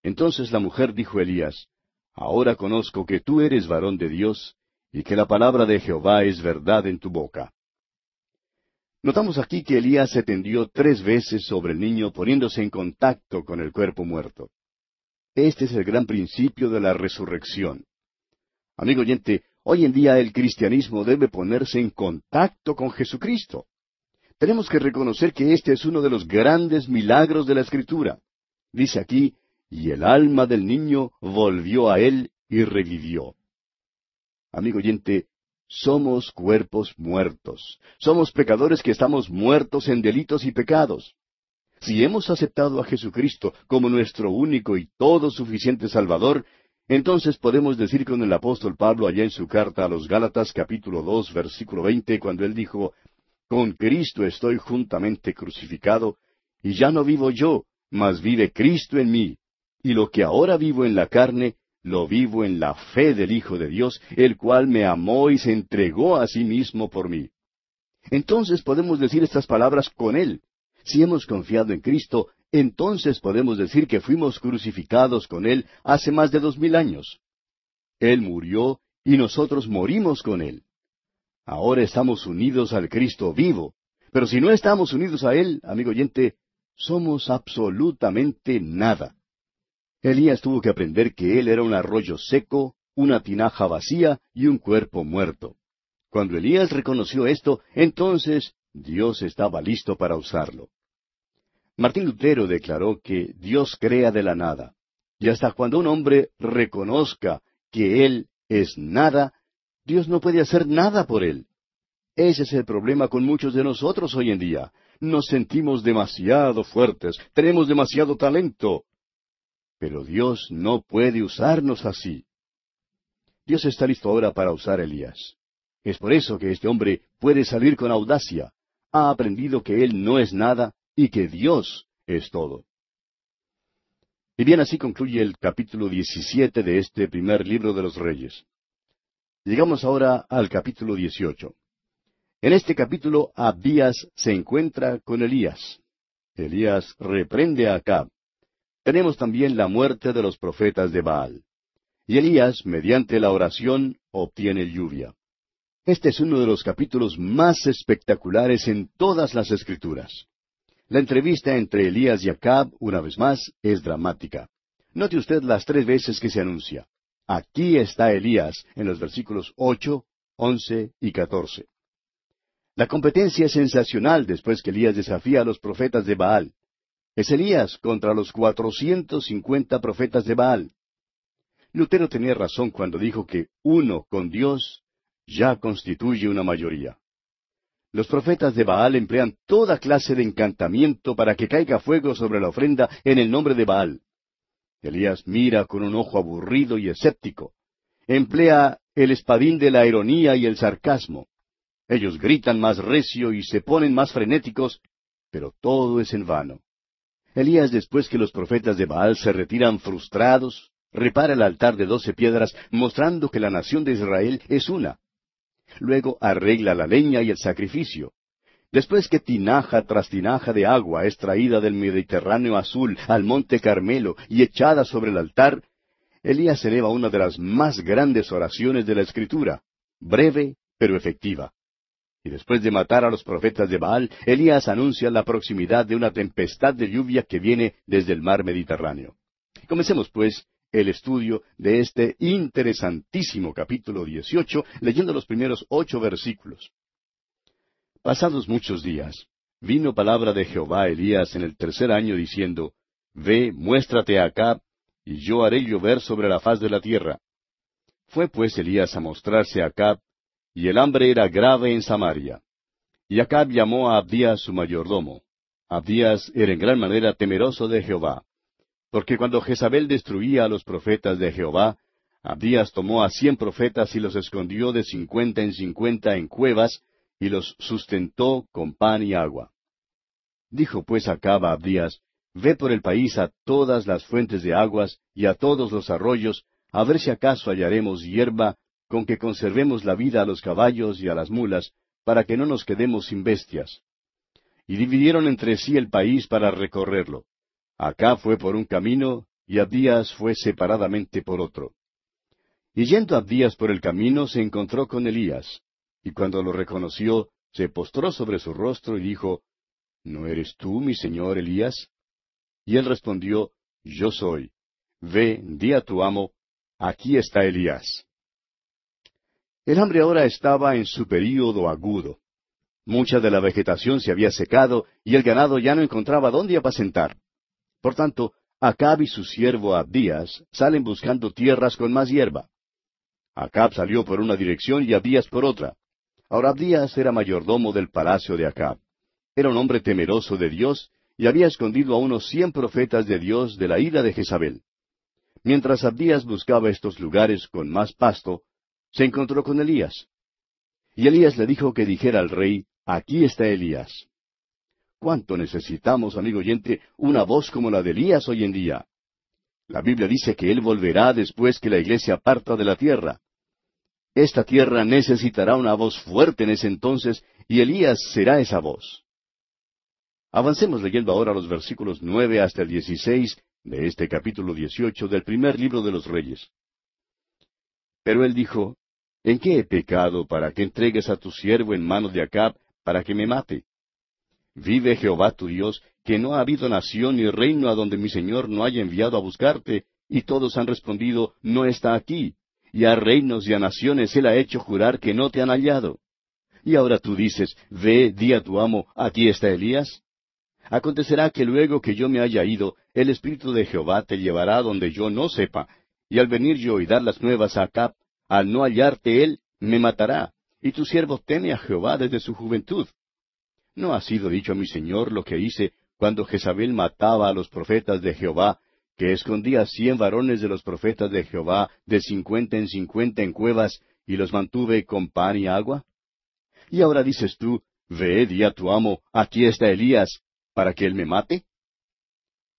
Entonces la mujer dijo a Elías, Ahora conozco que tú eres varón de Dios, y que la palabra de Jehová es verdad en tu boca. Notamos aquí que Elías se tendió tres veces sobre el niño poniéndose en contacto con el cuerpo muerto. Este es el gran principio de la resurrección. Amigo oyente, hoy en día el cristianismo debe ponerse en contacto con Jesucristo. Tenemos que reconocer que este es uno de los grandes milagros de la Escritura. Dice aquí, y el alma del niño volvió a él y revivió. Amigo oyente, somos cuerpos muertos. Somos pecadores que estamos muertos en delitos y pecados. Si hemos aceptado a Jesucristo como nuestro único y todo suficiente Salvador, entonces podemos decir con el apóstol Pablo allá en su carta a los Gálatas capítulo dos versículo veinte cuando él dijo, con Cristo estoy juntamente crucificado, y ya no vivo yo, mas vive Cristo en mí. Y lo que ahora vivo en la carne, lo vivo en la fe del Hijo de Dios, el cual me amó y se entregó a sí mismo por mí. Entonces podemos decir estas palabras con Él. Si hemos confiado en Cristo, entonces podemos decir que fuimos crucificados con Él hace más de dos mil años. Él murió y nosotros morimos con Él. Ahora estamos unidos al Cristo vivo. Pero si no estamos unidos a Él, amigo oyente, somos absolutamente nada. Elías tuvo que aprender que él era un arroyo seco, una tinaja vacía y un cuerpo muerto. Cuando Elías reconoció esto, entonces Dios estaba listo para usarlo. Martín Lutero declaró que Dios crea de la nada. Y hasta cuando un hombre reconozca que Él es nada, Dios no puede hacer nada por Él. Ese es el problema con muchos de nosotros hoy en día. Nos sentimos demasiado fuertes, tenemos demasiado talento. Pero Dios no puede usarnos así. Dios está listo ahora para usar a Elías. Es por eso que este hombre puede salir con audacia. Ha aprendido que él no es nada y que Dios es todo. Y bien así concluye el capítulo 17 de este primer libro de los Reyes. Llegamos ahora al capítulo 18. En este capítulo Abías se encuentra con Elías. Elías reprende a Acab. Tenemos también la muerte de los profetas de Baal. Y Elías, mediante la oración, obtiene lluvia. Este es uno de los capítulos más espectaculares en todas las escrituras. La entrevista entre Elías y Acab, una vez más, es dramática. Note usted las tres veces que se anuncia. Aquí está Elías en los versículos ocho, once y catorce. La competencia es sensacional después que Elías desafía a los profetas de Baal. Es Elías contra los cuatrocientos cincuenta profetas de Baal. Lutero tenía razón cuando dijo que uno con Dios ya constituye una mayoría. Los profetas de Baal emplean toda clase de encantamiento para que caiga fuego sobre la ofrenda en el nombre de Baal. Elías mira con un ojo aburrido y escéptico. Emplea el espadín de la ironía y el sarcasmo. Ellos gritan más recio y se ponen más frenéticos, pero todo es en vano. Elías, después que los profetas de Baal se retiran frustrados, repara el altar de doce piedras, mostrando que la nación de Israel es una. Luego arregla la leña y el sacrificio. Después que tinaja tras tinaja de agua es traída del Mediterráneo azul al monte Carmelo y echada sobre el altar, Elías eleva una de las más grandes oraciones de la Escritura, breve pero efectiva. Y después de matar a los profetas de Baal, Elías anuncia la proximidad de una tempestad de lluvia que viene desde el mar Mediterráneo. Comencemos, pues, el estudio de este interesantísimo capítulo 18, leyendo los primeros ocho versículos. Pasados muchos días, vino palabra de Jehová a Elías en el tercer año diciendo, Ve, muéstrate acá, y yo haré llover sobre la faz de la tierra. Fue pues Elías a mostrarse a Acab, y el hambre era grave en Samaria. Y Acab llamó a Abdías su mayordomo. Abdías era en gran manera temeroso de Jehová. Porque cuando Jezabel destruía a los profetas de Jehová, Abdías tomó a cien profetas y los escondió de cincuenta en cincuenta en cuevas, y los sustentó con pan y agua. Dijo pues Acab a Abdías, Ve por el país a todas las fuentes de aguas y a todos los arroyos, a ver si acaso hallaremos hierba con que conservemos la vida a los caballos y a las mulas, para que no nos quedemos sin bestias. Y dividieron entre sí el país para recorrerlo. Acá fue por un camino y Abdías fue separadamente por otro. Y yendo Abdías por el camino se encontró con Elías, y cuando lo reconoció, se postró sobre su rostro y dijo, ¿No eres tú, mi señor Elías? Y él respondió, Yo soy. Ve, di a tu amo, aquí está Elías. El hambre ahora estaba en su período agudo. Mucha de la vegetación se había secado y el ganado ya no encontraba dónde apacentar. Por tanto, Acab y su siervo Abdías salen buscando tierras con más hierba. Acab salió por una dirección y Abdías por otra. Ahora Abdías era mayordomo del palacio de Acab. Era un hombre temeroso de Dios y había escondido a unos cien profetas de Dios de la ira de Jezabel. Mientras Abdías buscaba estos lugares con más pasto, se encontró con Elías. Y Elías le dijo que dijera al rey, Aquí está Elías. ¿Cuánto necesitamos, amigo oyente, una voz como la de Elías hoy en día? La Biblia dice que Él volverá después que la iglesia parta de la tierra. Esta tierra necesitará una voz fuerte en ese entonces, y Elías será esa voz. Avancemos leyendo ahora los versículos nueve hasta el dieciséis de este capítulo dieciocho del primer libro de los Reyes. Pero él dijo, ¿En qué he pecado para que entregues a tu siervo en manos de Acab para que me mate? Vive Jehová tu Dios, que no ha habido nación ni reino a donde mi Señor no haya enviado a buscarte, y todos han respondido, no está aquí. Y a reinos y a naciones Él ha hecho jurar que no te han hallado. Y ahora tú dices, ve, di a tu amo, aquí está Elías. Acontecerá que luego que yo me haya ido, el Espíritu de Jehová te llevará donde yo no sepa, y al venir yo y dar las nuevas a Acab, al no hallarte él, me matará, y tu siervo teme a Jehová desde su juventud. ¿No ha sido dicho a mi Señor lo que hice cuando Jezabel mataba a los profetas de Jehová, que escondía cien varones de los profetas de Jehová de cincuenta en cincuenta en cuevas, y los mantuve con pan y agua? Y ahora dices tú, Ve, di a tu amo, aquí está Elías, para que él me mate?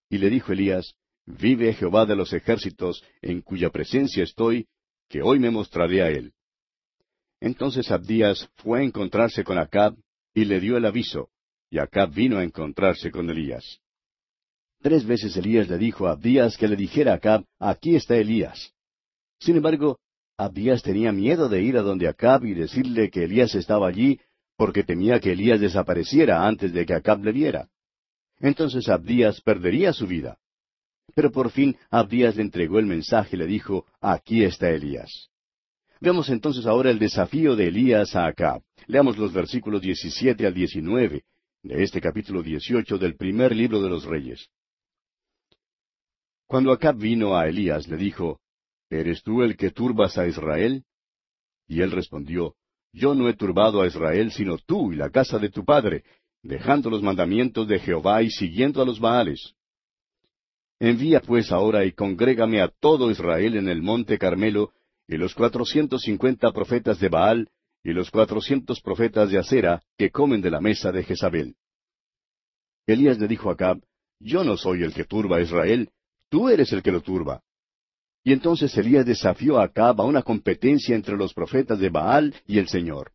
Y le dijo Elías, Vive Jehová de los ejércitos, en cuya presencia estoy, que hoy me mostraré a él. Entonces Abdías fue a encontrarse con Acab, y le dio el aviso, y Acab vino a encontrarse con Elías. Tres veces Elías le dijo a Abdías que le dijera a Acab, aquí está Elías. Sin embargo, Abdías tenía miedo de ir a donde Acab y decirle que Elías estaba allí, porque temía que Elías desapareciera antes de que Acab le viera. Entonces Abdías perdería su vida. Pero por fin Abdías le entregó el mensaje y le dijo, aquí está Elías. Veamos entonces ahora el desafío de Elías a Acab. Leamos los versículos 17 al 19 de este capítulo 18 del primer libro de los Reyes. Cuando Acab vino a Elías, le dijo, ¿Eres tú el que turbas a Israel? Y él respondió, Yo no he turbado a Israel, sino tú y la casa de tu padre, dejando los mandamientos de Jehová y siguiendo a los Baales. Envía pues ahora y congrégame a todo Israel en el monte Carmelo, y los cuatrocientos cincuenta profetas de Baal, y los cuatrocientos profetas de Acera, que comen de la mesa de Jezabel. Elías le dijo a Acab, Yo no soy el que turba a Israel, tú eres el que lo turba. Y entonces Elías desafió a Acab a una competencia entre los profetas de Baal y el Señor.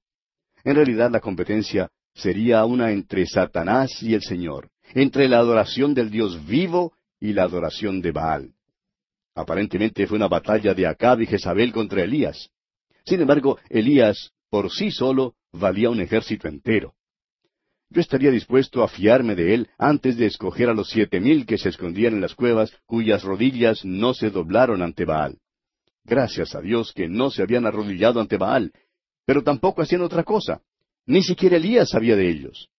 En realidad la competencia sería una entre Satanás y el Señor, entre la adoración del Dios vivo y la adoración de Baal. Aparentemente fue una batalla de Acab y Jezabel contra Elías. Sin embargo, Elías, por sí solo, valía un ejército entero. Yo estaría dispuesto a fiarme de él antes de escoger a los siete mil que se escondían en las cuevas, cuyas rodillas no se doblaron ante Baal. Gracias a Dios que no se habían arrodillado ante Baal, pero tampoco hacían otra cosa. Ni siquiera Elías sabía de ellos.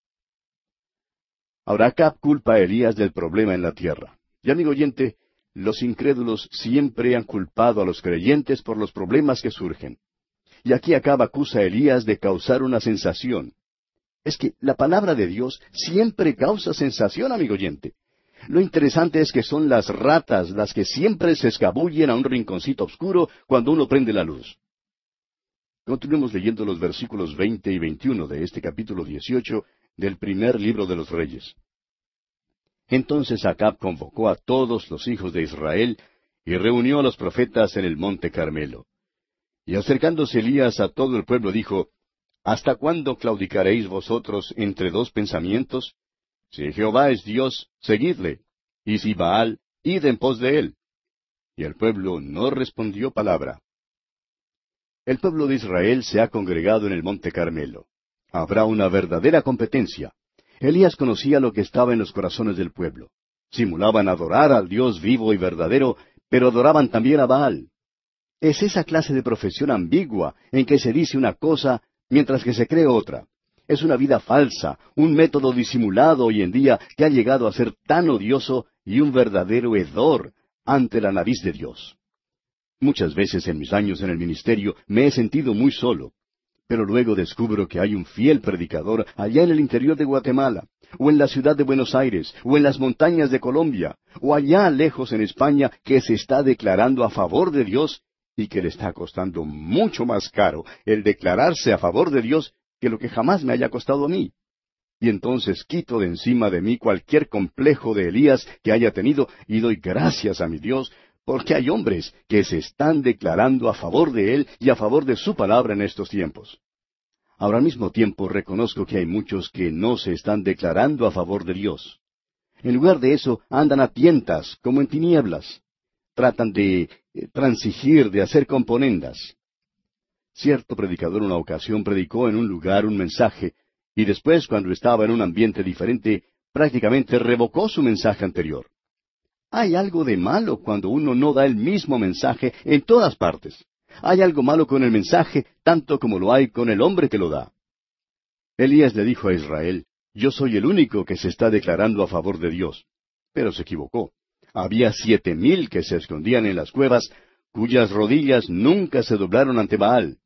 Ahora Acab culpa a Elías del problema en la tierra. Y amigo oyente, los incrédulos siempre han culpado a los creyentes por los problemas que surgen. Y aquí Acab acusa a Elías de causar una sensación. Es que la palabra de Dios siempre causa sensación, amigo oyente. Lo interesante es que son las ratas las que siempre se escabullen a un rinconcito oscuro cuando uno prende la luz. Continuemos leyendo los versículos veinte y veintiuno de este capítulo dieciocho del primer libro de los Reyes. Entonces Acab convocó a todos los hijos de Israel y reunió a los profetas en el monte Carmelo. Y acercándose Elías a todo el pueblo dijo, ¿Hasta cuándo claudicaréis vosotros entre dos pensamientos? Si Jehová es Dios, seguidle, y si Baal, id en pos de él. Y el pueblo no respondió palabra. El pueblo de Israel se ha congregado en el monte Carmelo. Habrá una verdadera competencia. Elías conocía lo que estaba en los corazones del pueblo. Simulaban adorar al Dios vivo y verdadero, pero adoraban también a Baal. Es esa clase de profesión ambigua en que se dice una cosa mientras que se cree otra. Es una vida falsa, un método disimulado hoy en día que ha llegado a ser tan odioso y un verdadero hedor ante la nariz de Dios. Muchas veces en mis años en el ministerio me he sentido muy solo, pero luego descubro que hay un fiel predicador allá en el interior de Guatemala, o en la ciudad de Buenos Aires, o en las montañas de Colombia, o allá lejos en España, que se está declarando a favor de Dios y que le está costando mucho más caro el declararse a favor de Dios que lo que jamás me haya costado a mí. Y entonces quito de encima de mí cualquier complejo de Elías que haya tenido y doy gracias a mi Dios porque hay hombres que se están declarando a favor de Él y a favor de su palabra en estos tiempos. Ahora al mismo tiempo reconozco que hay muchos que no se están declarando a favor de Dios. En lugar de eso andan a tientas, como en tinieblas. Tratan de eh, transigir, de hacer componendas. Cierto predicador una ocasión predicó en un lugar un mensaje, y después, cuando estaba en un ambiente diferente, prácticamente revocó su mensaje anterior. Hay algo de malo cuando uno no da el mismo mensaje en todas partes. Hay algo malo con el mensaje tanto como lo hay con el hombre que lo da. Elías le dijo a Israel, Yo soy el único que se está declarando a favor de Dios. Pero se equivocó. Había siete mil que se escondían en las cuevas, cuyas rodillas nunca se doblaron ante Baal.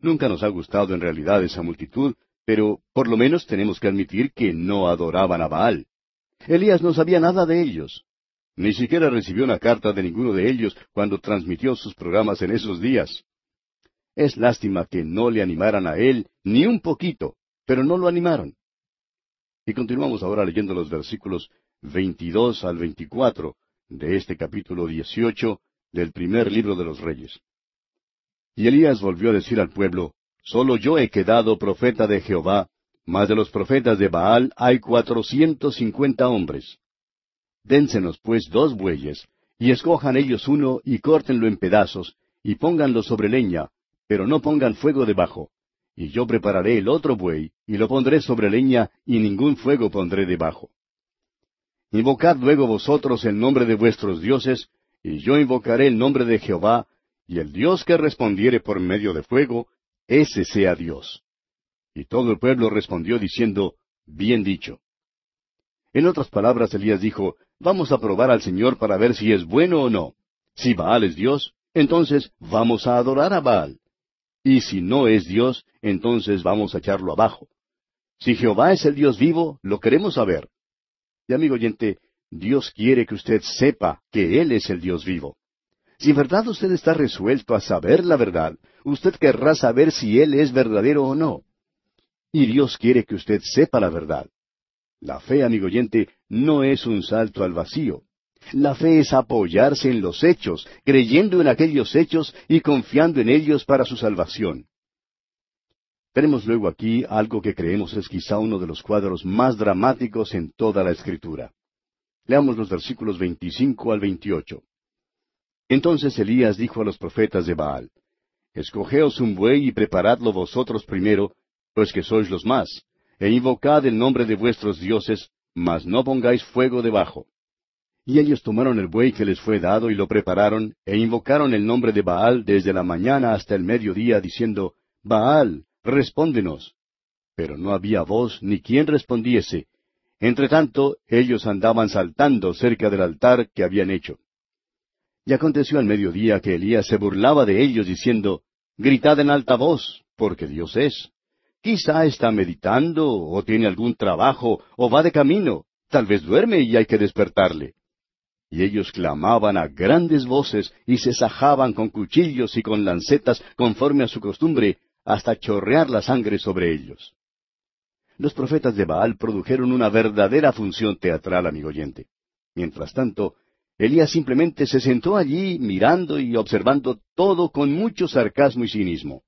Nunca nos ha gustado en realidad esa multitud, pero por lo menos tenemos que admitir que no adoraban a Baal. Elías no sabía nada de ellos. Ni siquiera recibió una carta de ninguno de ellos cuando transmitió sus programas en esos días. Es lástima que no le animaran a él ni un poquito, pero no lo animaron. Y continuamos ahora leyendo los versículos 22 al 24 de este capítulo 18 del primer libro de los Reyes. Y Elías volvió a decir al pueblo, Solo yo he quedado profeta de Jehová, mas de los profetas de Baal hay cuatrocientos cincuenta hombres. Dénsenos pues dos bueyes, y escojan ellos uno y córtenlo en pedazos, y pónganlo sobre leña, pero no pongan fuego debajo. Y yo prepararé el otro buey, y lo pondré sobre leña, y ningún fuego pondré debajo. Invocad luego vosotros el nombre de vuestros dioses, y yo invocaré el nombre de Jehová, y el Dios que respondiere por medio de fuego, ese sea Dios. Y todo el pueblo respondió diciendo, Bien dicho. En otras palabras, Elías dijo, Vamos a probar al Señor para ver si es bueno o no. Si Baal es Dios, entonces vamos a adorar a Baal. Y si no es Dios, entonces vamos a echarlo abajo. Si Jehová es el Dios vivo, lo queremos saber. Y amigo oyente, Dios quiere que usted sepa que Él es el Dios vivo. Si en verdad usted está resuelto a saber la verdad, usted querrá saber si Él es verdadero o no. Y Dios quiere que usted sepa la verdad. La fe, amigo oyente, no es un salto al vacío. La fe es apoyarse en los hechos, creyendo en aquellos hechos y confiando en ellos para su salvación. Tenemos luego aquí algo que creemos es quizá uno de los cuadros más dramáticos en toda la Escritura. Leamos los versículos 25 al 28. Entonces Elías dijo a los profetas de Baal, Escogeos un buey y preparadlo vosotros primero, pues que sois los más, e invocad el nombre de vuestros dioses, mas no pongáis fuego debajo. Y ellos tomaron el buey que les fue dado y lo prepararon, e invocaron el nombre de Baal desde la mañana hasta el mediodía, diciendo, Baal, respóndenos. Pero no había voz ni quien respondiese. Entre tanto, ellos andaban saltando cerca del altar que habían hecho. Y aconteció al mediodía que Elías se burlaba de ellos, diciendo, Gritad en alta voz, porque Dios es. Quizá está meditando, o tiene algún trabajo, o va de camino. Tal vez duerme y hay que despertarle. Y ellos clamaban a grandes voces y se sajaban con cuchillos y con lancetas conforme a su costumbre, hasta chorrear la sangre sobre ellos. Los profetas de Baal produjeron una verdadera función teatral, amigo oyente. Mientras tanto, Elías simplemente se sentó allí mirando y observando todo con mucho sarcasmo y cinismo.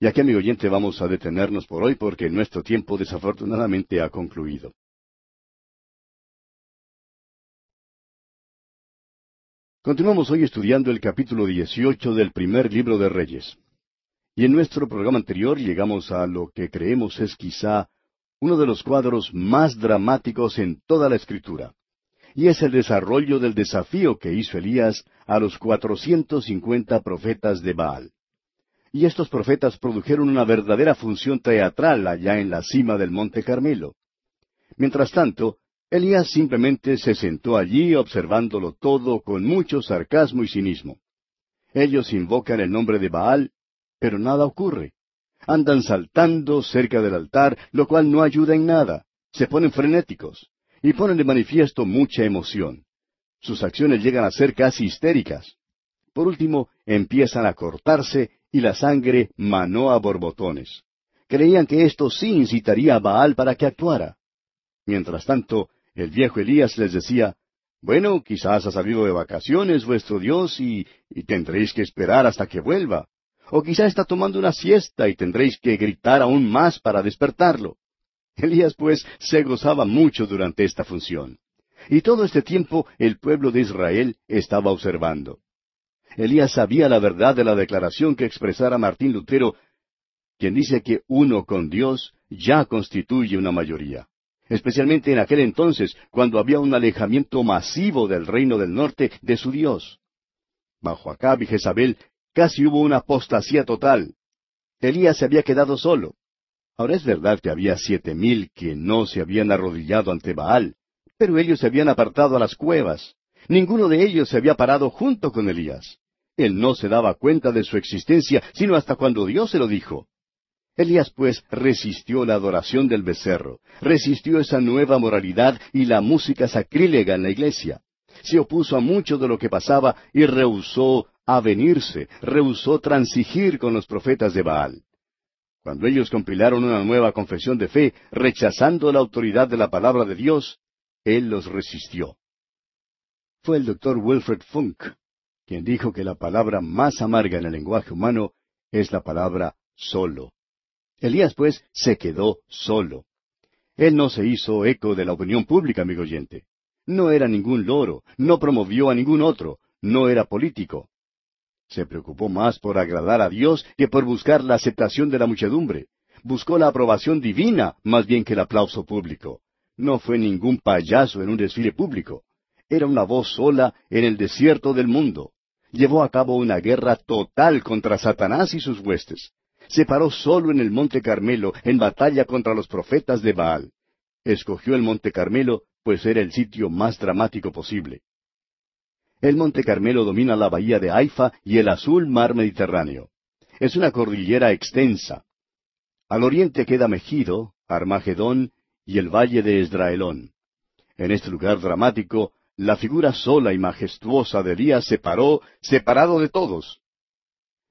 Y aquí, amigo oyente, vamos a detenernos por hoy porque nuestro tiempo desafortunadamente ha concluido. Continuamos hoy estudiando el capítulo 18 del primer libro de Reyes. Y en nuestro programa anterior llegamos a lo que creemos es quizá uno de los cuadros más dramáticos en toda la Escritura. Y es el desarrollo del desafío que hizo Elías a los cuatrocientos cincuenta profetas de Baal. Y estos profetas produjeron una verdadera función teatral allá en la cima del Monte Carmelo. Mientras tanto, Elías simplemente se sentó allí observándolo todo con mucho sarcasmo y cinismo. Ellos invocan el nombre de Baal, pero nada ocurre. Andan saltando cerca del altar, lo cual no ayuda en nada. Se ponen frenéticos y ponen de manifiesto mucha emoción. Sus acciones llegan a ser casi histéricas. Por último, empiezan a cortarse y la sangre manó a borbotones. Creían que esto sí incitaría a Baal para que actuara. Mientras tanto, el viejo Elías les decía, Bueno, quizás ha salido de vacaciones vuestro Dios y, y tendréis que esperar hasta que vuelva. O quizá está tomando una siesta y tendréis que gritar aún más para despertarlo. Elías, pues, se gozaba mucho durante esta función. Y todo este tiempo el pueblo de Israel estaba observando. Elías sabía la verdad de la declaración que expresara Martín Lutero, quien dice que uno con Dios ya constituye una mayoría. especialmente en aquel entonces, cuando había un alejamiento masivo del reino del norte de su Dios. Bajo Acab y Jezabel casi hubo una apostasía total. Elías se había quedado solo. Ahora es verdad que había siete mil que no se habían arrodillado ante Baal, pero ellos se habían apartado a las cuevas. Ninguno de ellos se había parado junto con Elías. Él no se daba cuenta de su existencia sino hasta cuando Dios se lo dijo. Elías pues resistió la adoración del becerro, resistió esa nueva moralidad y la música sacrílega en la iglesia. Se opuso a mucho de lo que pasaba y rehusó avenirse, rehusó transigir con los profetas de Baal. Cuando ellos compilaron una nueva confesión de fe, rechazando la autoridad de la palabra de Dios, él los resistió. Fue el doctor Wilfred Funk quien dijo que la palabra más amarga en el lenguaje humano es la palabra solo. Elías, pues, se quedó solo. Él no se hizo eco de la opinión pública, amigo oyente. No era ningún loro, no promovió a ningún otro, no era político. Se preocupó más por agradar a Dios que por buscar la aceptación de la muchedumbre. Buscó la aprobación divina más bien que el aplauso público. No fue ningún payaso en un desfile público. Era una voz sola en el desierto del mundo. Llevó a cabo una guerra total contra Satanás y sus huestes. Se paró solo en el monte Carmelo en batalla contra los profetas de Baal. Escogió el monte Carmelo, pues era el sitio más dramático posible. El monte Carmelo domina la bahía de Haifa y el azul mar Mediterráneo. Es una cordillera extensa. Al oriente queda Megido, Armagedón y el valle de Esdraelón. En este lugar dramático, la figura sola y majestuosa de Elías se paró, separado de todos.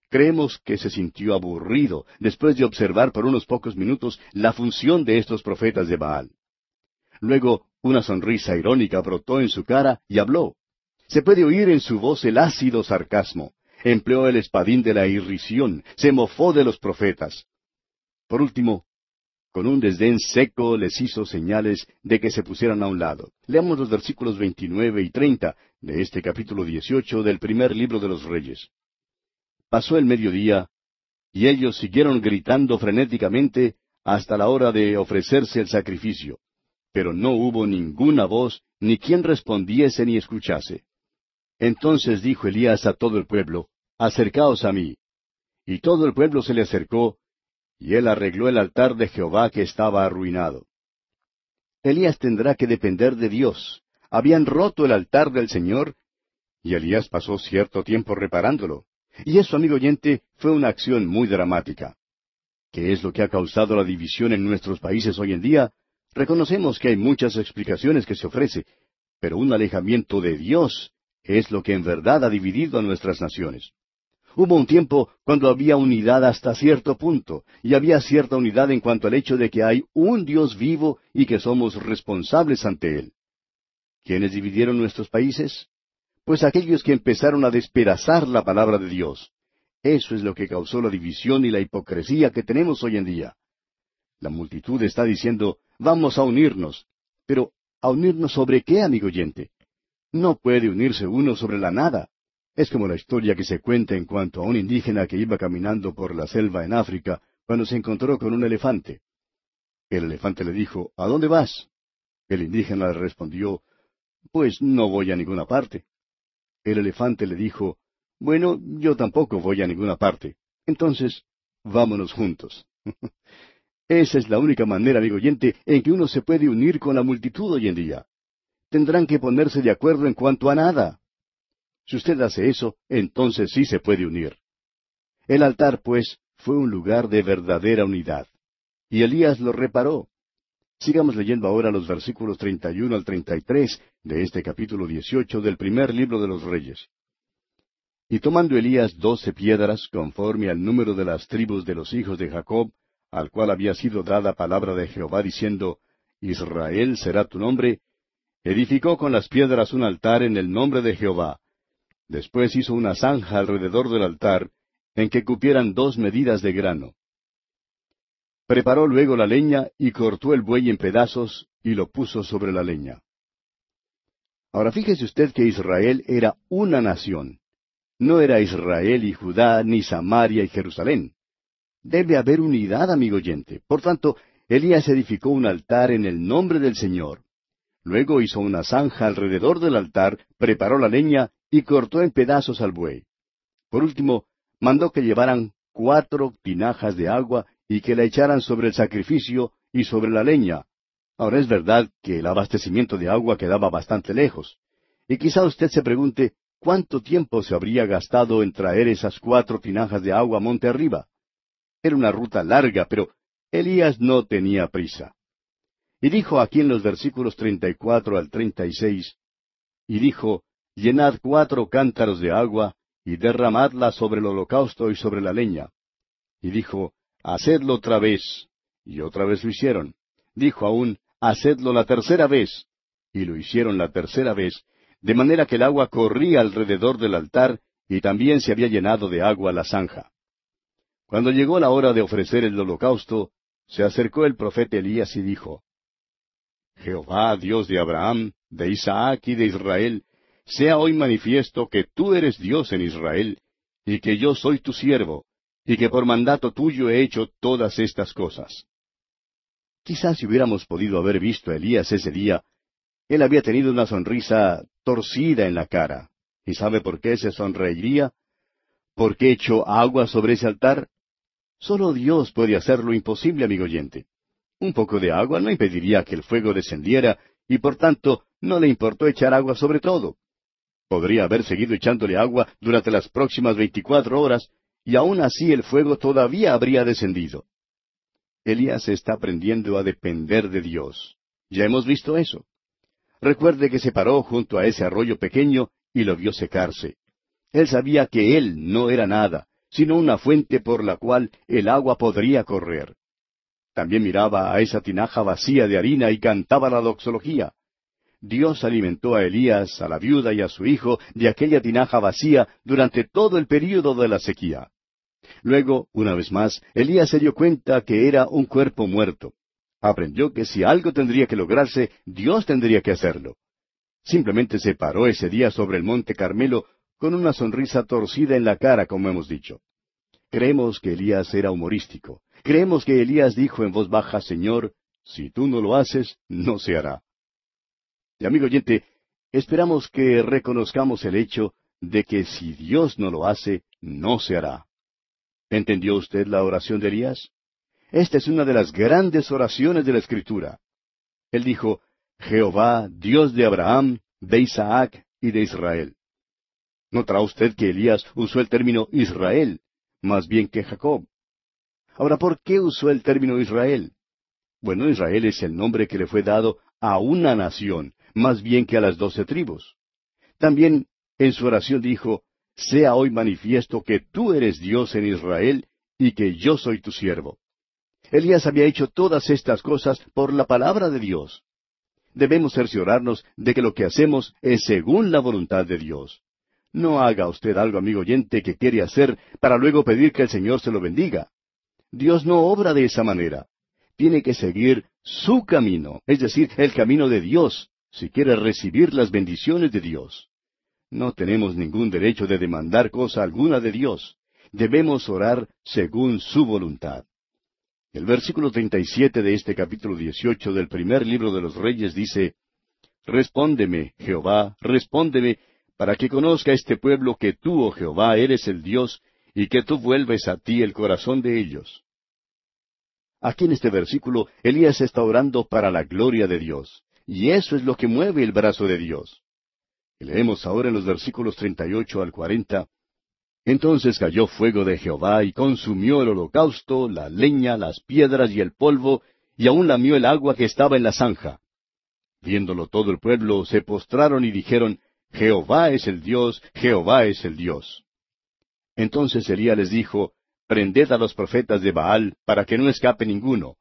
Creemos que se sintió aburrido después de observar por unos pocos minutos la función de estos profetas de Baal. Luego una sonrisa irónica brotó en su cara y habló. Se puede oír en su voz el ácido sarcasmo. Empleó el espadín de la irrisión, se mofó de los profetas. Por último, con un desdén seco les hizo señales de que se pusieran a un lado. Leamos los versículos 29 y 30 de este capítulo 18 del primer libro de los Reyes. Pasó el mediodía, y ellos siguieron gritando frenéticamente hasta la hora de ofrecerse el sacrificio, pero no hubo ninguna voz, ni quien respondiese ni escuchase. Entonces dijo Elías a todo el pueblo, Acercaos a mí. Y todo el pueblo se le acercó, y él arregló el altar de Jehová que estaba arruinado. Elías tendrá que depender de Dios. Habían roto el altar del Señor, y Elías pasó cierto tiempo reparándolo. Y eso, amigo oyente, fue una acción muy dramática. ¿Qué es lo que ha causado la división en nuestros países hoy en día? Reconocemos que hay muchas explicaciones que se ofrece, pero un alejamiento de Dios es lo que en verdad ha dividido a nuestras naciones. Hubo un tiempo cuando había unidad hasta cierto punto, y había cierta unidad en cuanto al hecho de que hay un Dios vivo y que somos responsables ante Él. ¿Quiénes dividieron nuestros países? Pues aquellos que empezaron a despedazar la palabra de Dios. Eso es lo que causó la división y la hipocresía que tenemos hoy en día. La multitud está diciendo, vamos a unirnos. Pero, ¿a unirnos sobre qué, amigo oyente? No puede unirse uno sobre la nada. Es como la historia que se cuenta en cuanto a un indígena que iba caminando por la selva en África cuando se encontró con un elefante. El elefante le dijo, ¿A dónde vas? El indígena le respondió, Pues no voy a ninguna parte. El elefante le dijo, Bueno, yo tampoco voy a ninguna parte. Entonces, vámonos juntos. Esa es la única manera, amigo oyente, en que uno se puede unir con la multitud hoy en día. Tendrán que ponerse de acuerdo en cuanto a nada. Si usted hace eso, entonces sí se puede unir. El altar, pues, fue un lugar de verdadera unidad. Y Elías lo reparó. Sigamos leyendo ahora los versículos 31 al 33 de este capítulo 18 del primer libro de los Reyes. Y tomando Elías doce piedras, conforme al número de las tribus de los hijos de Jacob, al cual había sido dada palabra de Jehová diciendo, Israel será tu nombre, edificó con las piedras un altar en el nombre de Jehová, Después hizo una zanja alrededor del altar, en que cupieran dos medidas de grano. Preparó luego la leña y cortó el buey en pedazos y lo puso sobre la leña. Ahora fíjese usted que Israel era una nación. No era Israel y Judá, ni Samaria y Jerusalén. Debe haber unidad, amigo oyente. Por tanto, Elías edificó un altar en el nombre del Señor. Luego hizo una zanja alrededor del altar, preparó la leña y cortó en pedazos al buey. Por último, mandó que llevaran cuatro tinajas de agua y que la echaran sobre el sacrificio y sobre la leña. Ahora es verdad que el abastecimiento de agua quedaba bastante lejos. Y quizá usted se pregunte, ¿cuánto tiempo se habría gastado en traer esas cuatro tinajas de agua monte arriba? Era una ruta larga, pero Elías no tenía prisa. Y dijo aquí en los versículos treinta y cuatro al treinta y seis, y dijo, Llenad cuatro cántaros de agua, y derramadla sobre el holocausto y sobre la leña. Y dijo, Hacedlo otra vez. Y otra vez lo hicieron. Dijo aún, Hacedlo la tercera vez. Y lo hicieron la tercera vez, de manera que el agua corría alrededor del altar, y también se había llenado de agua la zanja. Cuando llegó la hora de ofrecer el holocausto, se acercó el profeta Elías y dijo, Jehová, Dios de Abraham, de Isaac y de Israel, sea hoy manifiesto que tú eres Dios en Israel, y que yo soy tu siervo, y que por mandato tuyo he hecho todas estas cosas. Quizás si hubiéramos podido haber visto a Elías ese día, él había tenido una sonrisa torcida en la cara. ¿Y sabe por qué se sonreiría? ¿Por qué echó agua sobre ese altar? Solo Dios puede hacer lo imposible, amigo oyente. Un poco de agua no impediría que el fuego descendiera, y por tanto no le importó echar agua sobre todo. Podría haber seguido echándole agua durante las próximas veinticuatro horas, y aún así el fuego todavía habría descendido. Elías está aprendiendo a depender de Dios. Ya hemos visto eso. Recuerde que se paró junto a ese arroyo pequeño y lo vio secarse. Él sabía que él no era nada, sino una fuente por la cual el agua podría correr. También miraba a esa tinaja vacía de harina y cantaba la doxología. Dios alimentó a Elías, a la viuda y a su hijo de aquella tinaja vacía durante todo el período de la sequía. Luego, una vez más, Elías se dio cuenta que era un cuerpo muerto. Aprendió que si algo tendría que lograrse, Dios tendría que hacerlo. Simplemente se paró ese día sobre el monte Carmelo con una sonrisa torcida en la cara, como hemos dicho. Creemos que Elías era humorístico. Creemos que Elías dijo en voz baja, Señor, si tú no lo haces, no se hará. Y amigo oyente, esperamos que reconozcamos el hecho de que si Dios no lo hace, no se hará. ¿Entendió usted la oración de Elías? Esta es una de las grandes oraciones de la Escritura. Él dijo, Jehová, Dios de Abraham, de Isaac y de Israel. Notará usted que Elías usó el término Israel, más bien que Jacob. Ahora, ¿por qué usó el término Israel? Bueno, Israel es el nombre que le fue dado a una nación, más bien que a las doce tribus. También en su oración dijo, Sea hoy manifiesto que tú eres Dios en Israel y que yo soy tu siervo. Elías había hecho todas estas cosas por la palabra de Dios. Debemos cerciorarnos de que lo que hacemos es según la voluntad de Dios. No haga usted algo, amigo oyente, que quiere hacer para luego pedir que el Señor se lo bendiga. Dios no obra de esa manera. Tiene que seguir su camino, es decir, el camino de Dios, si quiere recibir las bendiciones de Dios. No tenemos ningún derecho de demandar cosa alguna de Dios. Debemos orar según su voluntad. El versículo 37 de este capítulo 18 del primer libro de los Reyes dice, Respóndeme, Jehová, respóndeme, para que conozca este pueblo que tú, oh Jehová, eres el Dios, y que tú vuelves a ti el corazón de ellos. Aquí en este versículo, Elías está orando para la gloria de Dios. Y eso es lo que mueve el brazo de Dios. Leemos ahora en los versículos 38 al 40. Entonces cayó fuego de Jehová y consumió el holocausto, la leña, las piedras y el polvo, y aun lamió el agua que estaba en la zanja. Viéndolo todo el pueblo, se postraron y dijeron, Jehová es el Dios, Jehová es el Dios. Entonces Elías les dijo, Prended a los profetas de Baal, para que no escape ninguno.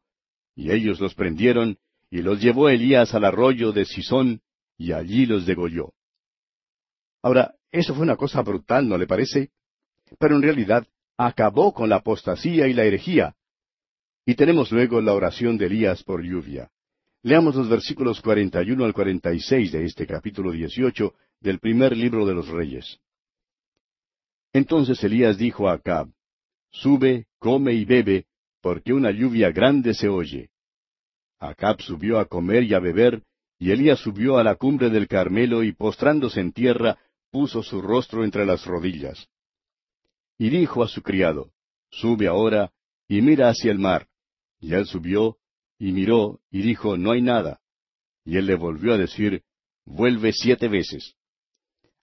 Y ellos los prendieron, y los llevó Elías al arroyo de Sisón, y allí los degolló. Ahora, eso fue una cosa brutal, ¿no le parece? Pero en realidad acabó con la apostasía y la herejía. Y tenemos luego la oración de Elías por lluvia. Leamos los versículos 41 al 46 de este capítulo 18 del primer libro de los Reyes. Entonces Elías dijo a Acab, Sube, come y bebe, porque una lluvia grande se oye. Acab subió a comer y a beber, y Elías subió a la cumbre del Carmelo y postrándose en tierra, puso su rostro entre las rodillas. Y dijo a su criado, Sube ahora y mira hacia el mar. Y él subió y miró y dijo, No hay nada. Y él le volvió a decir, Vuelve siete veces.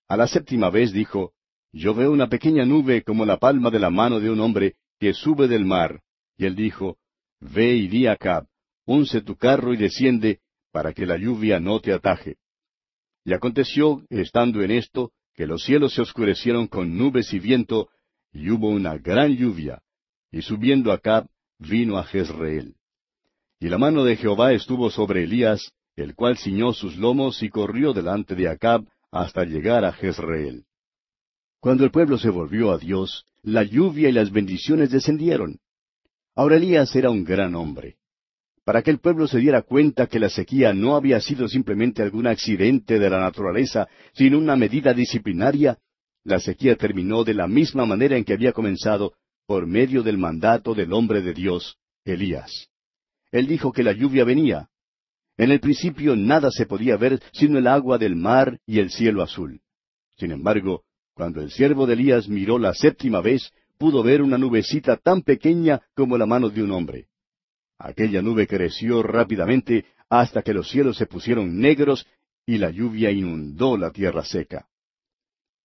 A la séptima vez dijo, Yo veo una pequeña nube como la palma de la mano de un hombre que sube del mar. Y él dijo, Ve y di a Acab, unce tu carro y desciende, para que la lluvia no te ataje. Y aconteció, estando en esto, que los cielos se oscurecieron con nubes y viento, y hubo una gran lluvia, y subiendo Acab, vino a Jezreel. Y la mano de Jehová estuvo sobre Elías, el cual ciñó sus lomos y corrió delante de Acab hasta llegar a Jezreel. Cuando el pueblo se volvió a Dios, la lluvia y las bendiciones descendieron. Ahora Elías era un gran hombre. Para que el pueblo se diera cuenta que la sequía no había sido simplemente algún accidente de la naturaleza, sino una medida disciplinaria, la sequía terminó de la misma manera en que había comenzado, por medio del mandato del hombre de Dios, Elías. Él dijo que la lluvia venía. En el principio nada se podía ver sino el agua del mar y el cielo azul. Sin embargo, cuando el siervo de Elías miró la séptima vez, pudo ver una nubecita tan pequeña como la mano de un hombre. Aquella nube creció rápidamente hasta que los cielos se pusieron negros y la lluvia inundó la tierra seca.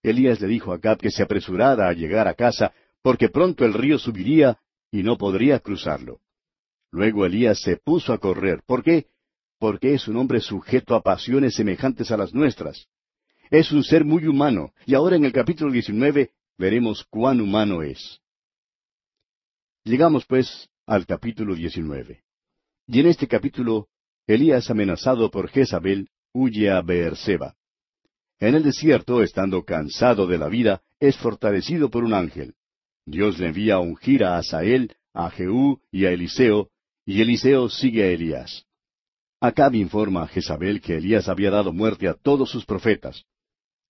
Elías le dijo a Acab que se apresurara a llegar a casa, porque pronto el río subiría y no podría cruzarlo. Luego Elías se puso a correr. ¿Por qué? Porque es un hombre sujeto a pasiones semejantes a las nuestras. Es un ser muy humano, y ahora en el capítulo 19 veremos cuán humano es. Llegamos pues al capítulo 19. Y en este capítulo, Elías, amenazado por Jezabel, huye a Beerseba. En el desierto, estando cansado de la vida, es fortalecido por un ángel. Dios le envía a ungir a Asael, a Jehú y a Eliseo, y Eliseo sigue a Elías. Acab informa a Jezabel que Elías había dado muerte a todos sus profetas.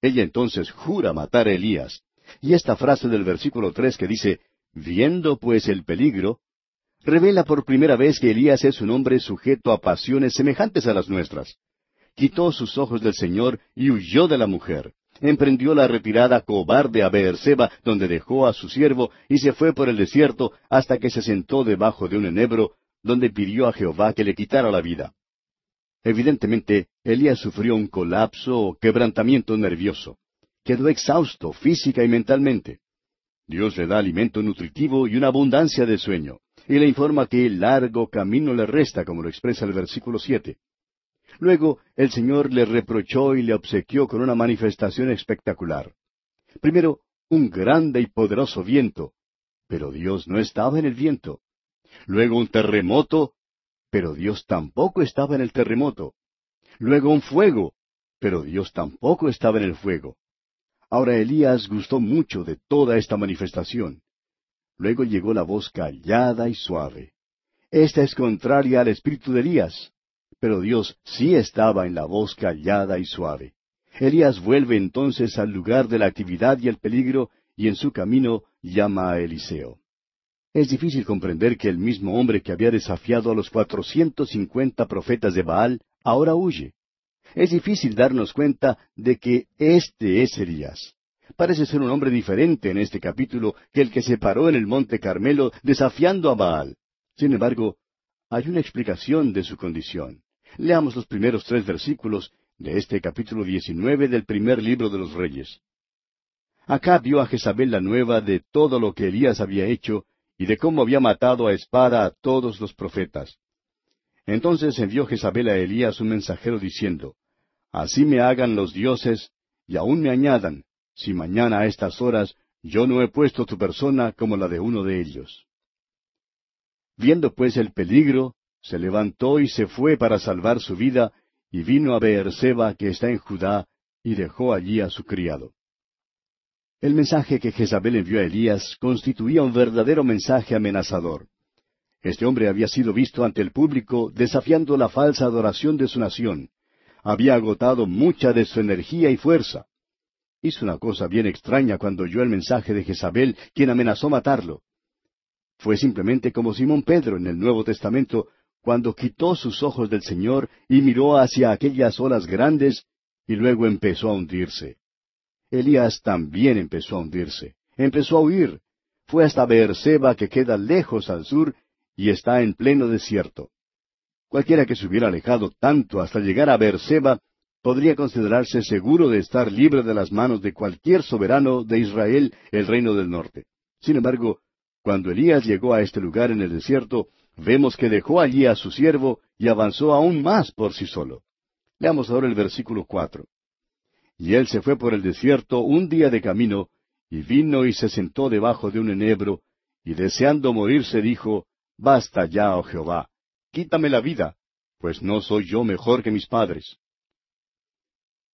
Ella entonces jura matar a Elías. Y esta frase del versículo tres que dice, Viendo pues el peligro, revela por primera vez que Elías es un hombre sujeto a pasiones semejantes a las nuestras. Quitó sus ojos del Señor y huyó de la mujer. Emprendió la retirada cobarde a Beerseba, donde dejó a su siervo, y se fue por el desierto hasta que se sentó debajo de un enebro, donde pidió a Jehová que le quitara la vida. Evidentemente, Elías sufrió un colapso o quebrantamiento nervioso. Quedó exhausto física y mentalmente. Dios le da alimento nutritivo y una abundancia de sueño, y le informa que el largo camino le resta, como lo expresa el versículo siete. Luego, el Señor le reprochó y le obsequió con una manifestación espectacular. Primero, un grande y poderoso viento, pero Dios no estaba en el viento. Luego un terremoto, pero Dios tampoco estaba en el terremoto. Luego un fuego, pero Dios tampoco estaba en el fuego. Ahora Elías gustó mucho de toda esta manifestación. Luego llegó la voz callada y suave. Esta es contraria al espíritu de Elías, pero Dios sí estaba en la voz callada y suave. Elías vuelve entonces al lugar de la actividad y el peligro y en su camino llama a Eliseo. Es difícil comprender que el mismo hombre que había desafiado a los cuatrocientos cincuenta profetas de Baal ahora huye. Es difícil darnos cuenta de que este es Elías. Parece ser un hombre diferente en este capítulo que el que se paró en el monte Carmelo desafiando a Baal. Sin embargo, hay una explicación de su condición. Leamos los primeros tres versículos de este capítulo diecinueve del primer libro de los Reyes. Acá vio a Jezabel la nueva de todo lo que Elías había hecho y de cómo había matado a espada a todos los profetas. Entonces envió Jezabel a Elías un mensajero diciendo, Así me hagan los dioses, y aún me añadan, si mañana a estas horas yo no he puesto tu persona como la de uno de ellos. Viendo pues el peligro, se levantó y se fue para salvar su vida, y vino a Beerseba, que está en Judá, y dejó allí a su criado. El mensaje que Jezabel envió a Elías constituía un verdadero mensaje amenazador. Este hombre había sido visto ante el público desafiando la falsa adoración de su nación. Había agotado mucha de su energía y fuerza. Hizo una cosa bien extraña cuando oyó el mensaje de Jezabel, quien amenazó matarlo. Fue simplemente como Simón Pedro en el Nuevo Testamento, cuando quitó sus ojos del Señor y miró hacia aquellas olas grandes, y luego empezó a hundirse. Elías también empezó a hundirse, empezó a huir, fue hasta Beerseba que queda lejos al sur y está en pleno desierto. Cualquiera que se hubiera alejado tanto hasta llegar a Beerseba podría considerarse seguro de estar libre de las manos de cualquier soberano de Israel, el reino del norte. Sin embargo, cuando Elías llegó a este lugar en el desierto, vemos que dejó allí a su siervo y avanzó aún más por sí solo. Leamos ahora el versículo cuatro. Y él se fue por el desierto un día de camino, y vino y se sentó debajo de un enebro, y deseando morirse dijo, Basta ya, oh Jehová, quítame la vida, pues no soy yo mejor que mis padres.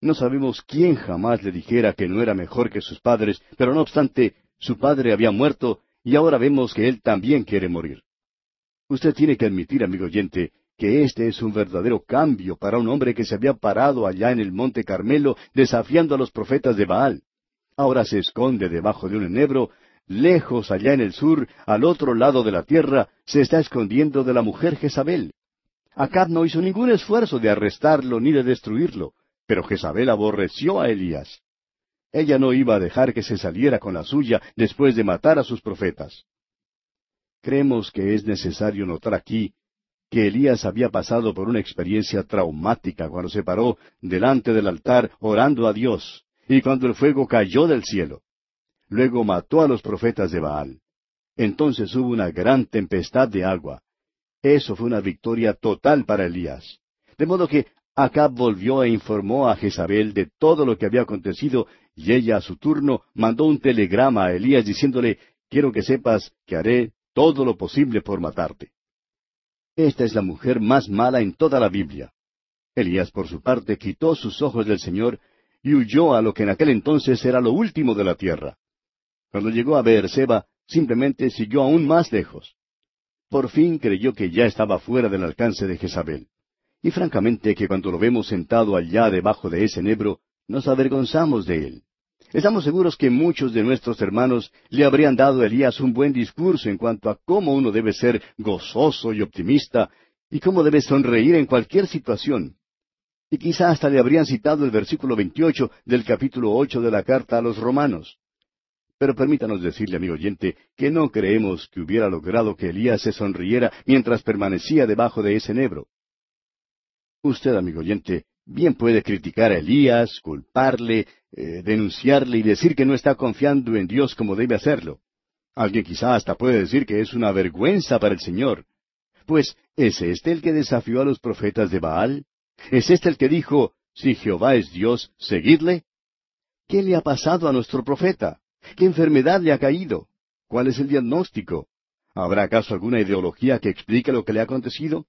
No sabemos quién jamás le dijera que no era mejor que sus padres, pero no obstante, su padre había muerto y ahora vemos que él también quiere morir. Usted tiene que admitir, amigo oyente, que este es un verdadero cambio para un hombre que se había parado allá en el monte Carmelo desafiando a los profetas de Baal. Ahora se esconde debajo de un enebro, lejos allá en el sur, al otro lado de la tierra, se está escondiendo de la mujer Jezabel. Acab no hizo ningún esfuerzo de arrestarlo ni de destruirlo, pero Jezabel aborreció a Elías. Ella no iba a dejar que se saliera con la suya después de matar a sus profetas. Creemos que es necesario notar aquí que Elías había pasado por una experiencia traumática cuando se paró delante del altar orando a Dios y cuando el fuego cayó del cielo. Luego mató a los profetas de Baal. Entonces hubo una gran tempestad de agua. Eso fue una victoria total para Elías. De modo que Acab volvió e informó a Jezabel de todo lo que había acontecido, y ella a su turno mandó un telegrama a Elías diciéndole, quiero que sepas que haré todo lo posible por matarte. Esta es la mujer más mala en toda la Biblia. Elías, por su parte, quitó sus ojos del Señor y huyó a lo que en aquel entonces era lo último de la tierra. Cuando llegó a Beerseba, simplemente siguió aún más lejos. Por fin creyó que ya estaba fuera del alcance de Jezabel. Y francamente que cuando lo vemos sentado allá debajo de ese nebro, nos avergonzamos de él. Estamos seguros que muchos de nuestros hermanos le habrían dado a Elías un buen discurso en cuanto a cómo uno debe ser gozoso y optimista y cómo debe sonreír en cualquier situación. Y quizá hasta le habrían citado el versículo 28 del capítulo 8 de la carta a los romanos. Pero permítanos decirle, amigo oyente, que no creemos que hubiera logrado que Elías se sonriera mientras permanecía debajo de ese nebro. Usted, amigo oyente, bien puede criticar a Elías, culparle, eh, denunciarle y decir que no está confiando en Dios como debe hacerlo. Alguien quizá hasta puede decir que es una vergüenza para el Señor. Pues, ¿es este el que desafió a los profetas de Baal? ¿Es este el que dijo, si Jehová es Dios, seguidle? ¿Qué le ha pasado a nuestro profeta? ¿Qué enfermedad le ha caído? ¿Cuál es el diagnóstico? ¿Habrá acaso alguna ideología que explique lo que le ha acontecido?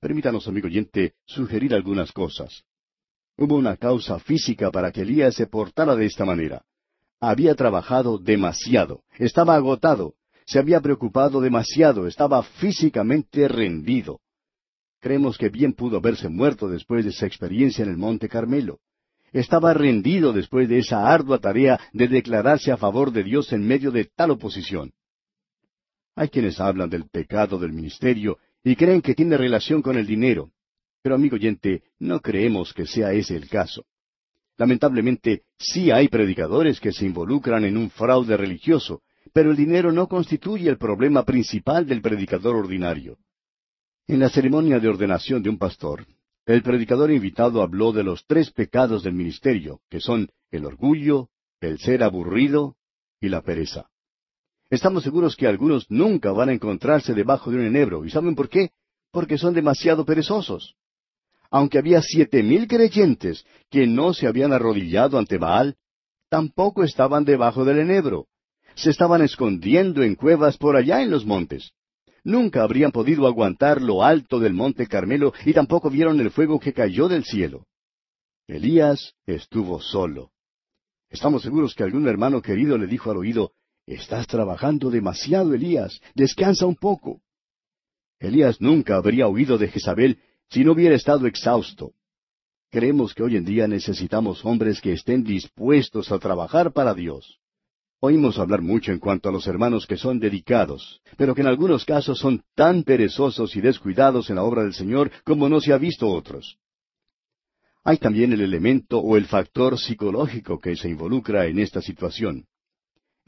Permítanos, amigo oyente, sugerir algunas cosas. Hubo una causa física para que Elías se portara de esta manera. Había trabajado demasiado, estaba agotado, se había preocupado demasiado, estaba físicamente rendido. Creemos que bien pudo haberse muerto después de esa experiencia en el Monte Carmelo. Estaba rendido después de esa ardua tarea de declararse a favor de Dios en medio de tal oposición. Hay quienes hablan del pecado del ministerio y creen que tiene relación con el dinero. Pero amigo oyente, no creemos que sea ese el caso. Lamentablemente, sí hay predicadores que se involucran en un fraude religioso, pero el dinero no constituye el problema principal del predicador ordinario. En la ceremonia de ordenación de un pastor, el predicador invitado habló de los tres pecados del ministerio, que son el orgullo, el ser aburrido y la pereza. Estamos seguros que algunos nunca van a encontrarse debajo de un enebro. ¿Y saben por qué? Porque son demasiado perezosos. Aunque había siete mil creyentes que no se habían arrodillado ante Baal, tampoco estaban debajo del enebro. Se estaban escondiendo en cuevas por allá en los montes. Nunca habrían podido aguantar lo alto del monte Carmelo y tampoco vieron el fuego que cayó del cielo. Elías estuvo solo. Estamos seguros que algún hermano querido le dijo al oído, Estás trabajando demasiado, Elías. Descansa un poco. Elías nunca habría huido de Jezabel si no hubiera estado exhausto. Creemos que hoy en día necesitamos hombres que estén dispuestos a trabajar para Dios. Oímos hablar mucho en cuanto a los hermanos que son dedicados, pero que en algunos casos son tan perezosos y descuidados en la obra del Señor como no se ha visto otros. Hay también el elemento o el factor psicológico que se involucra en esta situación.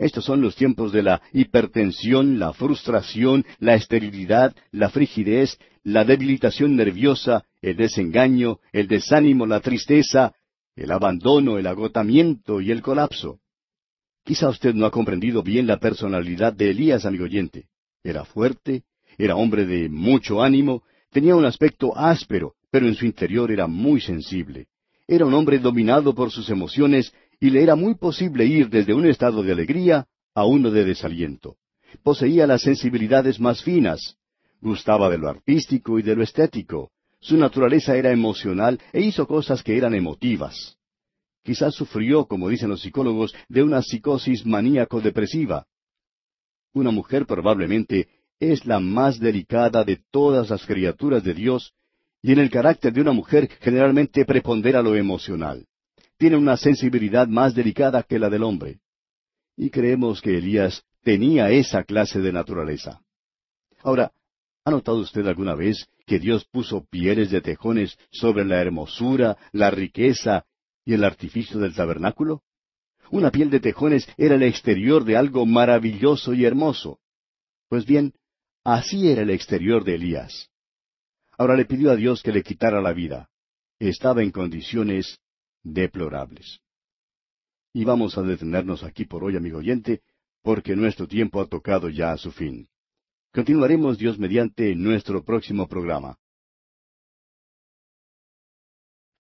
Estos son los tiempos de la hipertensión, la frustración, la esterilidad, la frigidez, la debilitación nerviosa, el desengaño, el desánimo, la tristeza, el abandono, el agotamiento y el colapso. Quizá usted no ha comprendido bien la personalidad de Elías, amigo oyente. Era fuerte, era hombre de mucho ánimo, tenía un aspecto áspero, pero en su interior era muy sensible. Era un hombre dominado por sus emociones y le era muy posible ir desde un estado de alegría a uno de desaliento. Poseía las sensibilidades más finas. Gustaba de lo artístico y de lo estético. Su naturaleza era emocional e hizo cosas que eran emotivas. Quizás sufrió, como dicen los psicólogos, de una psicosis maníaco-depresiva. Una mujer probablemente es la más delicada de todas las criaturas de Dios, y en el carácter de una mujer generalmente prepondera lo emocional. Tiene una sensibilidad más delicada que la del hombre. Y creemos que Elías tenía esa clase de naturaleza. Ahora, ¿ha notado usted alguna vez que Dios puso pieles de tejones sobre la hermosura, la riqueza y el artificio del tabernáculo? Una piel de tejones era el exterior de algo maravilloso y hermoso. Pues bien, así era el exterior de Elías. Ahora le pidió a Dios que le quitara la vida. Estaba en condiciones deplorables. Y vamos a detenernos aquí por hoy, amigo oyente, porque nuestro tiempo ha tocado ya a su fin. Continuaremos Dios mediante nuestro próximo programa.